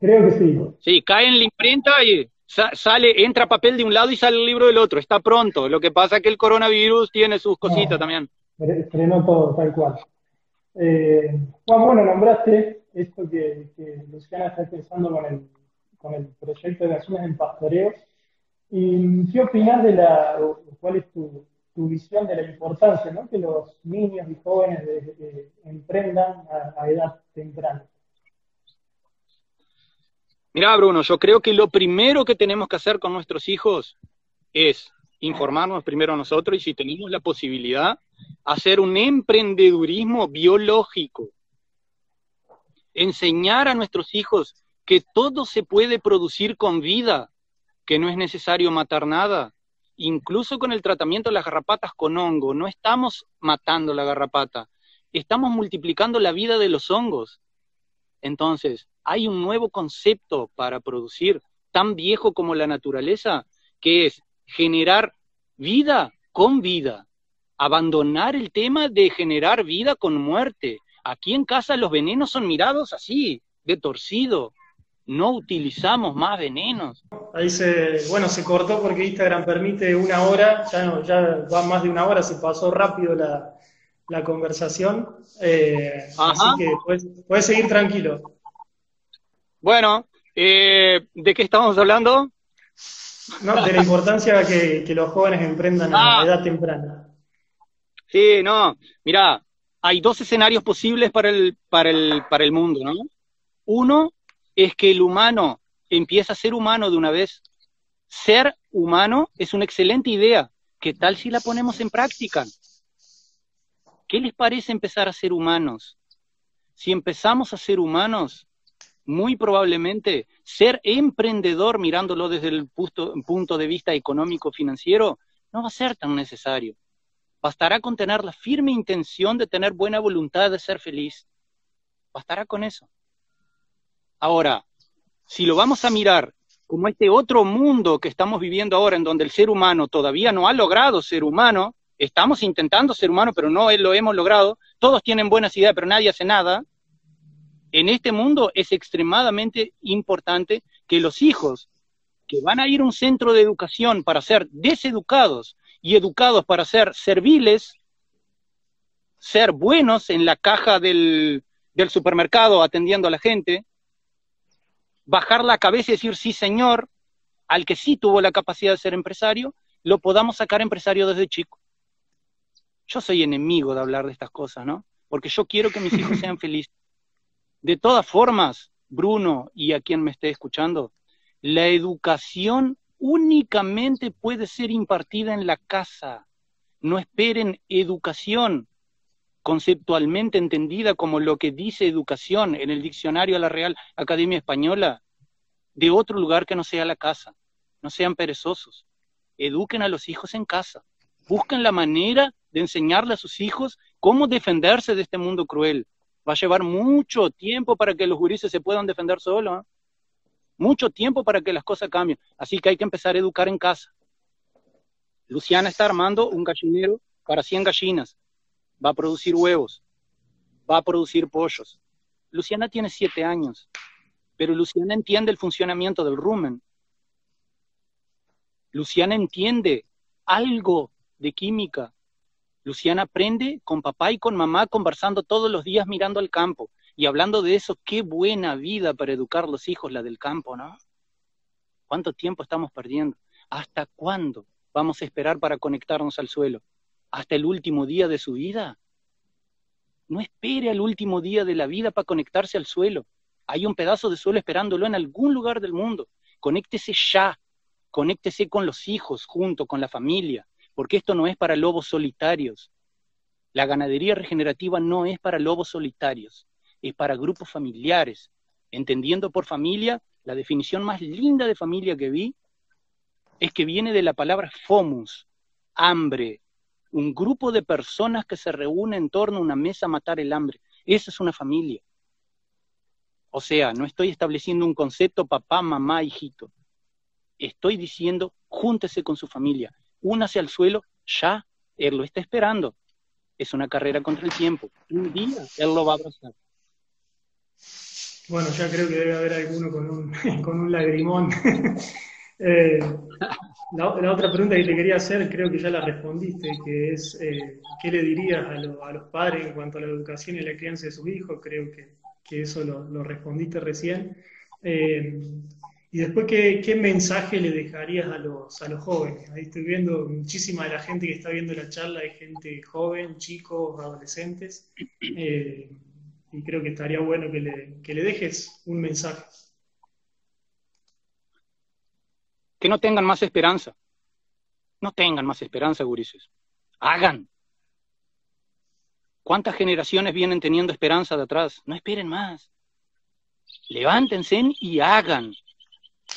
Creo que sí. Sí, cae en la imprenta y sale, entra papel de un lado y sale el libro del otro, está pronto. Lo que pasa es que el coronavirus tiene sus cositas también. Frenó todo, tal cual. Eh, Juan, bueno, nombraste esto que, que Luciana está pensando con el, con el proyecto de acciones en pastoreos. ¿Y qué opinas de la, cuál es tu, tu visión de la importancia ¿no? que los niños y jóvenes emprendan a edad temprana? Mira, Bruno, yo creo que lo primero que tenemos que hacer con nuestros hijos es informarnos primero nosotros y si tenemos la posibilidad, hacer un emprendedurismo biológico. Enseñar a nuestros hijos que todo se puede producir con vida, que no es necesario matar nada. Incluso con el tratamiento de las garrapatas con hongo, no estamos matando la garrapata, estamos multiplicando la vida de los hongos. Entonces, hay un nuevo concepto para producir, tan viejo como la naturaleza, que es generar vida con vida, abandonar el tema de generar vida con muerte. Aquí en casa los venenos son mirados así, de torcido. No utilizamos más venenos. Ahí se, bueno, se cortó porque Instagram permite una hora, ya, no, ya va más de una hora, se pasó rápido la, la conversación. Eh, así que puedes, seguir tranquilo. Bueno, eh, ¿de qué estamos hablando? No, de la importancia que, que los jóvenes emprendan a ah. edad temprana. Sí, no, mira, hay dos escenarios posibles para el, para el, para el mundo, ¿no? Uno es que el humano empieza a ser humano de una vez. Ser humano es una excelente idea. ¿Qué tal si la ponemos en práctica? ¿Qué les parece empezar a ser humanos? Si empezamos a ser humanos, muy probablemente ser emprendedor mirándolo desde el punto, de vista económico financiero no va a ser tan necesario. Bastará con tener la firme intención de tener buena voluntad de ser feliz. Bastará con eso. Ahora, si lo vamos a mirar como este otro mundo que estamos viviendo ahora, en donde el ser humano todavía no ha logrado ser humano, estamos intentando ser humanos, pero no lo hemos logrado, todos tienen buenas ideas, pero nadie hace nada, en este mundo es extremadamente importante que los hijos que van a ir a un centro de educación para ser deseducados y educados para ser serviles, ser buenos en la caja del, del supermercado atendiendo a la gente, bajar la cabeza y decir sí señor, al que sí tuvo la capacidad de ser empresario, lo podamos sacar empresario desde chico. Yo soy enemigo de hablar de estas cosas, ¿no? Porque yo quiero que mis hijos sean *laughs* felices. De todas formas, Bruno y a quien me esté escuchando, la educación únicamente puede ser impartida en la casa. No esperen educación conceptualmente entendida como lo que dice educación en el diccionario de la Real Academia Española, de otro lugar que no sea la casa. No sean perezosos. Eduquen a los hijos en casa. Busquen la manera de enseñarle a sus hijos cómo defenderse de este mundo cruel. Va a llevar mucho tiempo para que los gurises se puedan defender solos. ¿eh? Mucho tiempo para que las cosas cambien. Así que hay que empezar a educar en casa. Luciana está armando un gallinero para 100 gallinas. Va a producir huevos. Va a producir pollos. Luciana tiene 7 años. Pero Luciana entiende el funcionamiento del rumen. Luciana entiende algo de química. Luciana aprende con papá y con mamá conversando todos los días mirando al campo y hablando de eso, qué buena vida para educar los hijos la del campo, ¿no? ¿Cuánto tiempo estamos perdiendo? ¿Hasta cuándo vamos a esperar para conectarnos al suelo? ¿Hasta el último día de su vida? No espere al último día de la vida para conectarse al suelo. Hay un pedazo de suelo esperándolo en algún lugar del mundo. Conéctese ya. Conéctese con los hijos, junto con la familia porque esto no es para lobos solitarios. La ganadería regenerativa no es para lobos solitarios, es para grupos familiares. Entendiendo por familia, la definición más linda de familia que vi es que viene de la palabra fomus, hambre, un grupo de personas que se reúnen en torno a una mesa a matar el hambre. Esa es una familia. O sea, no estoy estableciendo un concepto papá, mamá, hijito. Estoy diciendo, júntese con su familia únase al suelo ya, él lo está esperando. Es una carrera contra el tiempo. Un día él lo va a abrazar. Bueno, ya creo que debe haber alguno con un, *laughs* con un lagrimón. *laughs* Eh, la, otra pregunta que te quería hacer, creo que ya la respondiste, que es, eh, ¿qué le dirías a, los padres en cuanto a la educación y la crianza de sus hijos? Creo que, eso lo, respondiste recién. Eh, y después, ¿qué, mensaje le dejarías a los, a los jóvenes? Ahí estoy viendo muchísima de la gente que está viendo la charla, hay gente joven, chicos, adolescentes, eh, y creo que estaría bueno que le, que le dejes un mensaje. Que no tengan más esperanza. No tengan más esperanza, gurises. Hagan. ¿Cuántas generaciones vienen teniendo esperanza de atrás? No esperen más. Levántense y hagan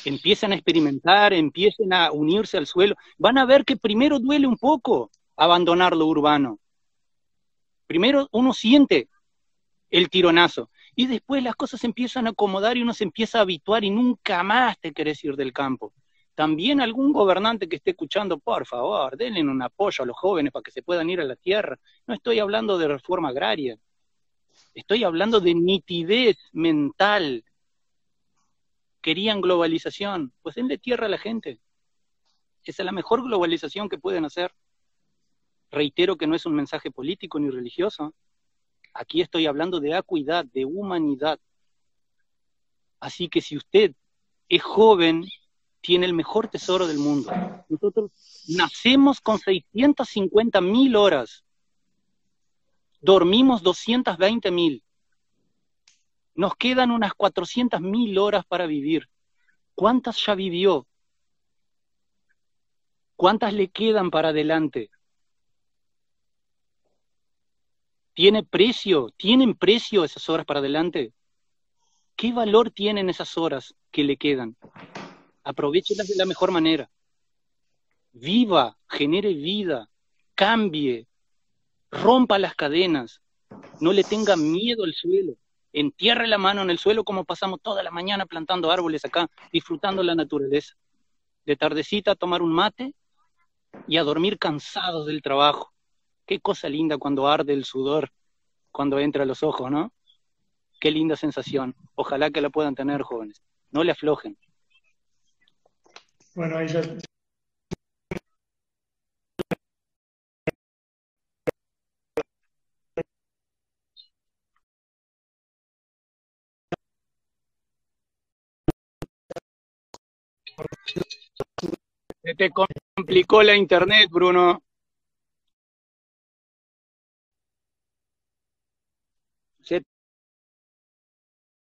empiecen a experimentar, empiecen a unirse al suelo, van a ver que primero duele un poco abandonar lo urbano. Primero uno siente el tironazo y después las cosas empiezan a acomodar y uno se empieza a habituar y nunca más te querés ir del campo. También algún gobernante que esté escuchando, por favor, denle un apoyo a los jóvenes para que se puedan ir a la tierra. No estoy hablando de reforma agraria, estoy hablando de nitidez mental, querían globalización, pues denle tierra a la gente. Esa es la mejor globalización que pueden hacer. Reitero que no es un mensaje político ni religioso. Aquí estoy hablando de acuidad, de humanidad. Así que si usted es joven, tiene el mejor tesoro del mundo. Nosotros nacemos con 650 mil horas, dormimos 220 mil. Nos quedan unas 400.000 horas para vivir. ¿Cuántas ya vivió? ¿Cuántas le quedan para adelante? ¿Tiene precio? ¿Tienen precio esas horas para adelante? ¿Qué valor tienen esas horas que le quedan? Aprovechelas de la mejor manera. Viva, genere vida, cambie, rompa las cadenas, no le tenga miedo al suelo entierre la mano en el suelo como pasamos toda la mañana plantando árboles acá, disfrutando la naturaleza. De tardecita a tomar un mate y a dormir cansados del trabajo. Qué cosa linda cuando arde el sudor, cuando entra a los ojos, ¿no? Qué linda sensación. Ojalá que la puedan tener jóvenes. No le aflojen. Bueno, ahí ya, Se te complicó la internet, Bruno. Se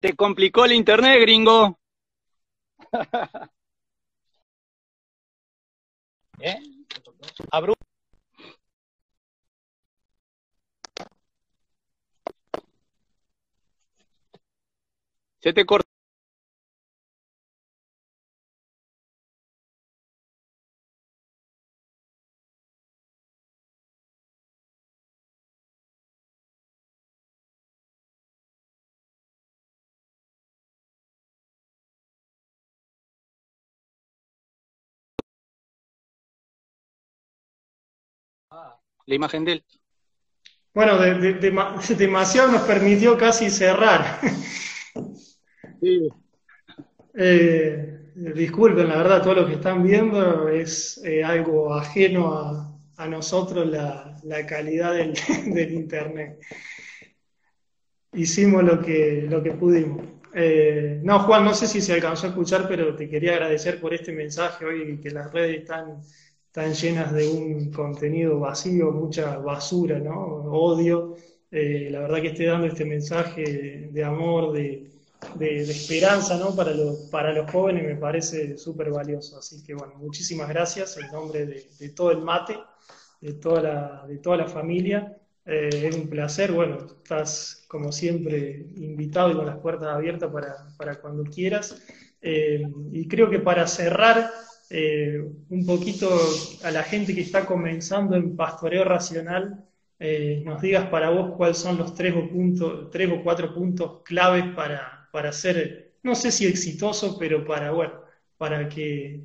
te complicó la internet, gringo. *laughs* ¿Eh? A Bruno. Se te cortó. La imagen de él. Bueno, demasiado *laughs* nos permitió casi cerrar. *laughs* Eh, disculpen, la verdad, todo lo que están viendo es eh, algo ajeno a, nosotros, la, calidad *laughs* del, Internet. Hicimos lo que, lo que pudimos. Eh, no, Juan, no sé si se alcanzó a escuchar, pero te quería agradecer por este mensaje hoy, que las redes están, están llenas de un contenido vacío, mucha basura, ¿no? Odio. la verdad que esté dando este mensaje de amor, de, de, esperanza ¿no? para, los, para los jóvenes me parece súper valioso. Así que bueno, muchísimas gracias en nombre de, todo el mate, de toda la, de toda la familia. Eh, es un placer, bueno, estás como siempre invitado y con las puertas abiertas para, para cuando quieras. Eh, y creo que para cerrar eh, un poquito a la gente que está comenzando en pastoreo racional, nos digas para vos cuáles son los tres o, tres o cuatro puntos claves para, para ser, no sé si exitoso, pero para, bueno, para que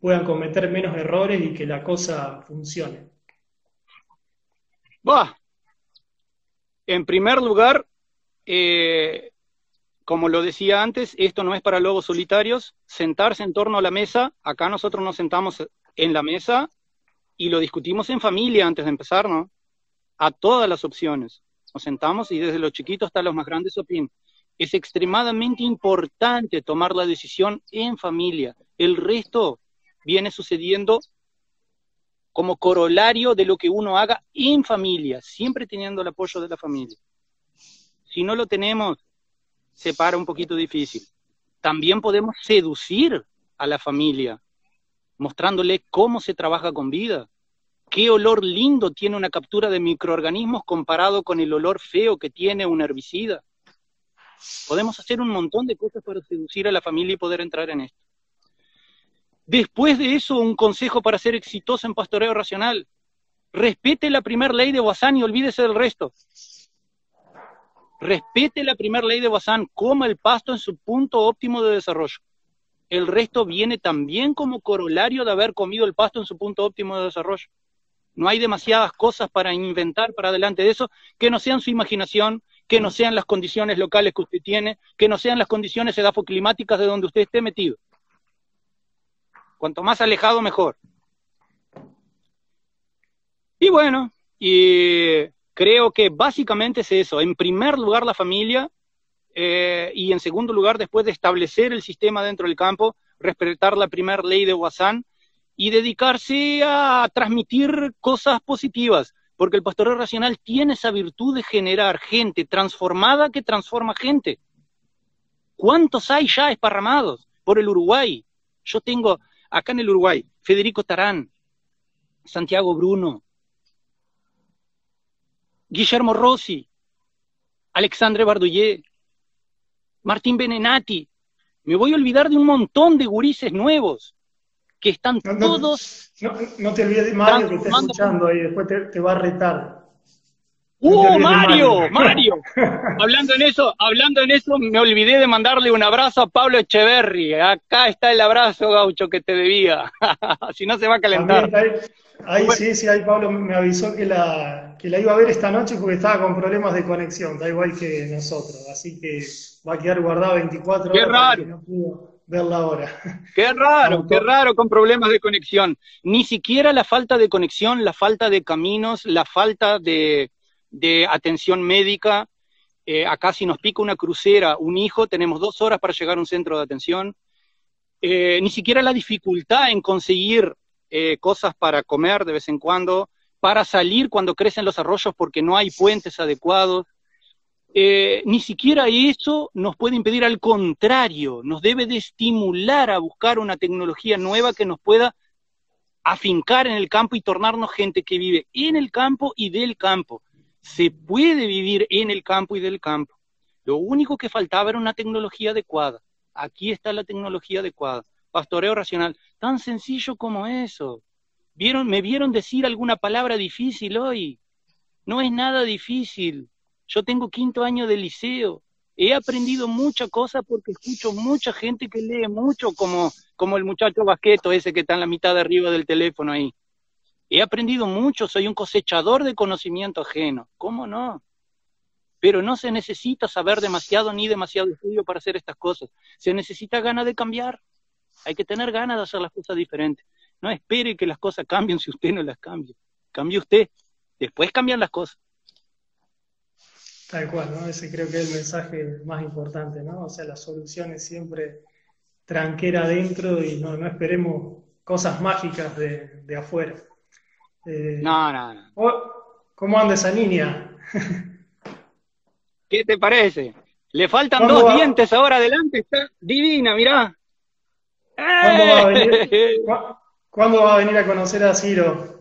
puedan cometer menos errores y que la cosa funcione. Va. En primer lugar, eh, como lo decía antes, esto no es para lobos solitarios. Sentarse en torno a la mesa, acá nosotros nos sentamos en la mesa y lo discutimos en familia antes de empezar, ¿no? A todas las opciones. Nos sentamos y desde los chiquitos hasta los más grandes opinan es extremadamente importante tomar la decisión en familia. El resto viene sucediendo como corolario de lo que uno haga en familia, siempre teniendo el apoyo de la familia. Si no lo tenemos, se para un poquito difícil. También podemos seducir a la familia, mostrándole cómo se trabaja con vida, qué olor lindo tiene una captura de microorganismos comparado con el olor feo que tiene un herbicida. Podemos hacer un montón de cosas para seducir a la familia y poder entrar en esto. Después de eso, un consejo para ser exitoso en pastoreo racional. Respete la primera ley de Bazán y olvídese del resto. Respete la primera ley de Bazán, coma el pasto en su punto óptimo de desarrollo. El resto viene también como corolario de haber comido el pasto en su punto óptimo de desarrollo. No hay demasiadas cosas para inventar para adelante de eso que no sean su imaginación, que no sean las condiciones locales que usted tiene, que no sean las condiciones edafoclimáticas de donde usted esté metido. Cuanto más alejado, mejor. Y bueno, y creo que básicamente es eso. En primer lugar, la familia, eh, y en segundo lugar, después de establecer el sistema dentro del campo, respetar la primera ley de Wassan y dedicarse a transmitir cosas positivas, porque el pastoreo racional tiene esa virtud de generar gente transformada que transforma gente. ¿Cuántos hay ya esparramados por el Uruguay? Yo tengo acá en el Uruguay Federico Tarán, Santiago Bruno, Guillermo Rossi, Alexandre Bardoyer, Martín Benenati. Me voy a olvidar de un montón de gurises nuevos que están todos no, te olvides de Mario que está escuchando ahí, después te, va a retar. ¡Uh, Mario! ¡Mario! hablando en eso, hablando en eso, me olvidé de mandarle un abrazo a Pablo Echeverry. Acá está el abrazo, gaucho, que te debía. *laughs* si no se va a calentar. Ahí, sí, sí, ahí Pablo me avisó que la, que la iba a ver esta noche porque estaba con problemas de conexión, da igual que nosotros. Así que va a quedar guardado 24 horas. Qué raro verla ahora. Qué raro, qué raro con problemas de conexión. Ni siquiera la falta de conexión, la falta de caminos, la falta de, atención médica. Eh, acá si nos pica una crucera, un hijo, tenemos dos horas para llegar a un centro de atención. Eh, ni siquiera la dificultad en conseguir eh, cosas para comer de vez en cuando, para salir cuando crecen los arroyos porque no hay puentes adecuados. Ni siquiera eso nos puede impedir, al contrario, nos debe de estimular a buscar una tecnología nueva que nos pueda afincar en el campo y tornarnos gente que vive en el campo y del campo. Se puede vivir en el campo y del campo. Lo único que faltaba era una tecnología adecuada. Aquí está la tecnología adecuada. Pastoreo racional, tan sencillo como eso. ¿Vieron, ¿Me vieron decir alguna palabra difícil hoy? No es nada difícil yo tengo quinto año de liceo. He aprendido mucha cosa porque escucho mucha gente que lee mucho, como, como el muchacho Basqueto, ese que está en la mitad de arriba del teléfono ahí. He aprendido mucho, soy un cosechador de conocimiento ajeno. ¿Cómo no? Pero no se necesita saber demasiado ni demasiado estudio para hacer estas cosas. Se necesita ganas de cambiar. Hay que tener ganas de hacer las cosas diferentes. No espere que las cosas cambien si usted no las cambia. Cambie usted. Después cambian las cosas. Tal cual, ¿no? Ese creo que es el mensaje más importante, ¿no? O sea, la solución es siempre tranquera adentro y no, esperemos cosas mágicas de afuera. Eh, no, no, no. ¿Cómo anda esa niña? ¿Qué te parece? Le faltan dos dientes ahora adelante, está divina, mirá. ¿Cuándo va, a venir, ¿Cuándo va a venir a conocer a Ciro?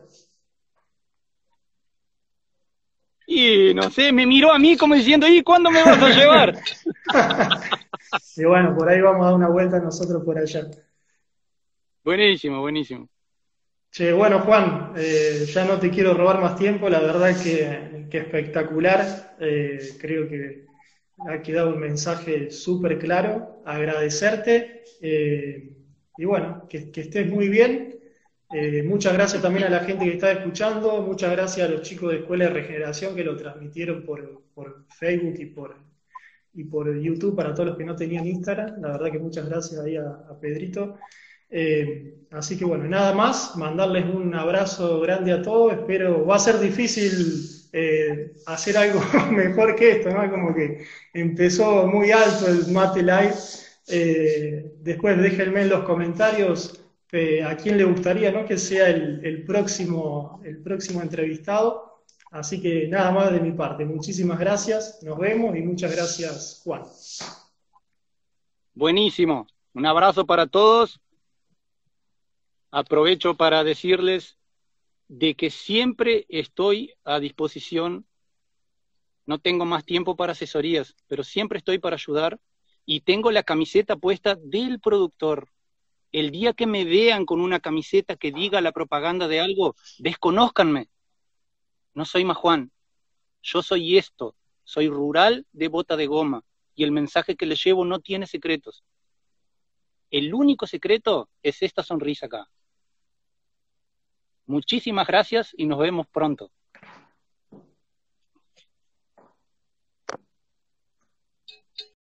Y no sé, me miró a mí como diciendo, ¿y cuándo me vas a llevar? *laughs* y bueno, por ahí vamos a dar una vuelta nosotros por allá. Buenísimo, buenísimo. Che, bueno, Juan, eh, ya no te quiero robar más tiempo, la verdad que, que espectacular. Eh, creo que ha quedado un mensaje súper claro. Agradecerte eh, y bueno, que, estés muy bien. muchas gracias también a la gente que está escuchando, muchas gracias a los chicos de Escuela de Regeneración que lo transmitieron por, Facebook y por YouTube para todos los que no tenían Instagram. La verdad que muchas gracias ahí a Pedrito. Eh, así que bueno, nada más, mandarles un abrazo grande a todos. Espero, va a ser difícil eh, hacer algo *laughs* mejor que esto, ¿no? Como que empezó muy alto el Mate Live. Eh, después déjenme en los comentarios a quién le gustaría ¿no? que sea el, próximo, el próximo entrevistado. Así que nada más de mi parte. Muchísimas gracias, nos vemos y muchas gracias, Juan. Buenísimo. Un abrazo para todos aprovecho para decirles de que siempre estoy a disposición, no tengo más tiempo para asesorías, pero siempre estoy para ayudar y tengo la camiseta puesta del productor. El día que me vean con una camiseta que diga la propaganda de algo, desconózcanme. No soy más Juan, yo soy esto, soy rural de bota de goma y el mensaje que le llevo no tiene secretos. El único secreto es esta sonrisa acá. Muchísimas gracias y nos vemos pronto.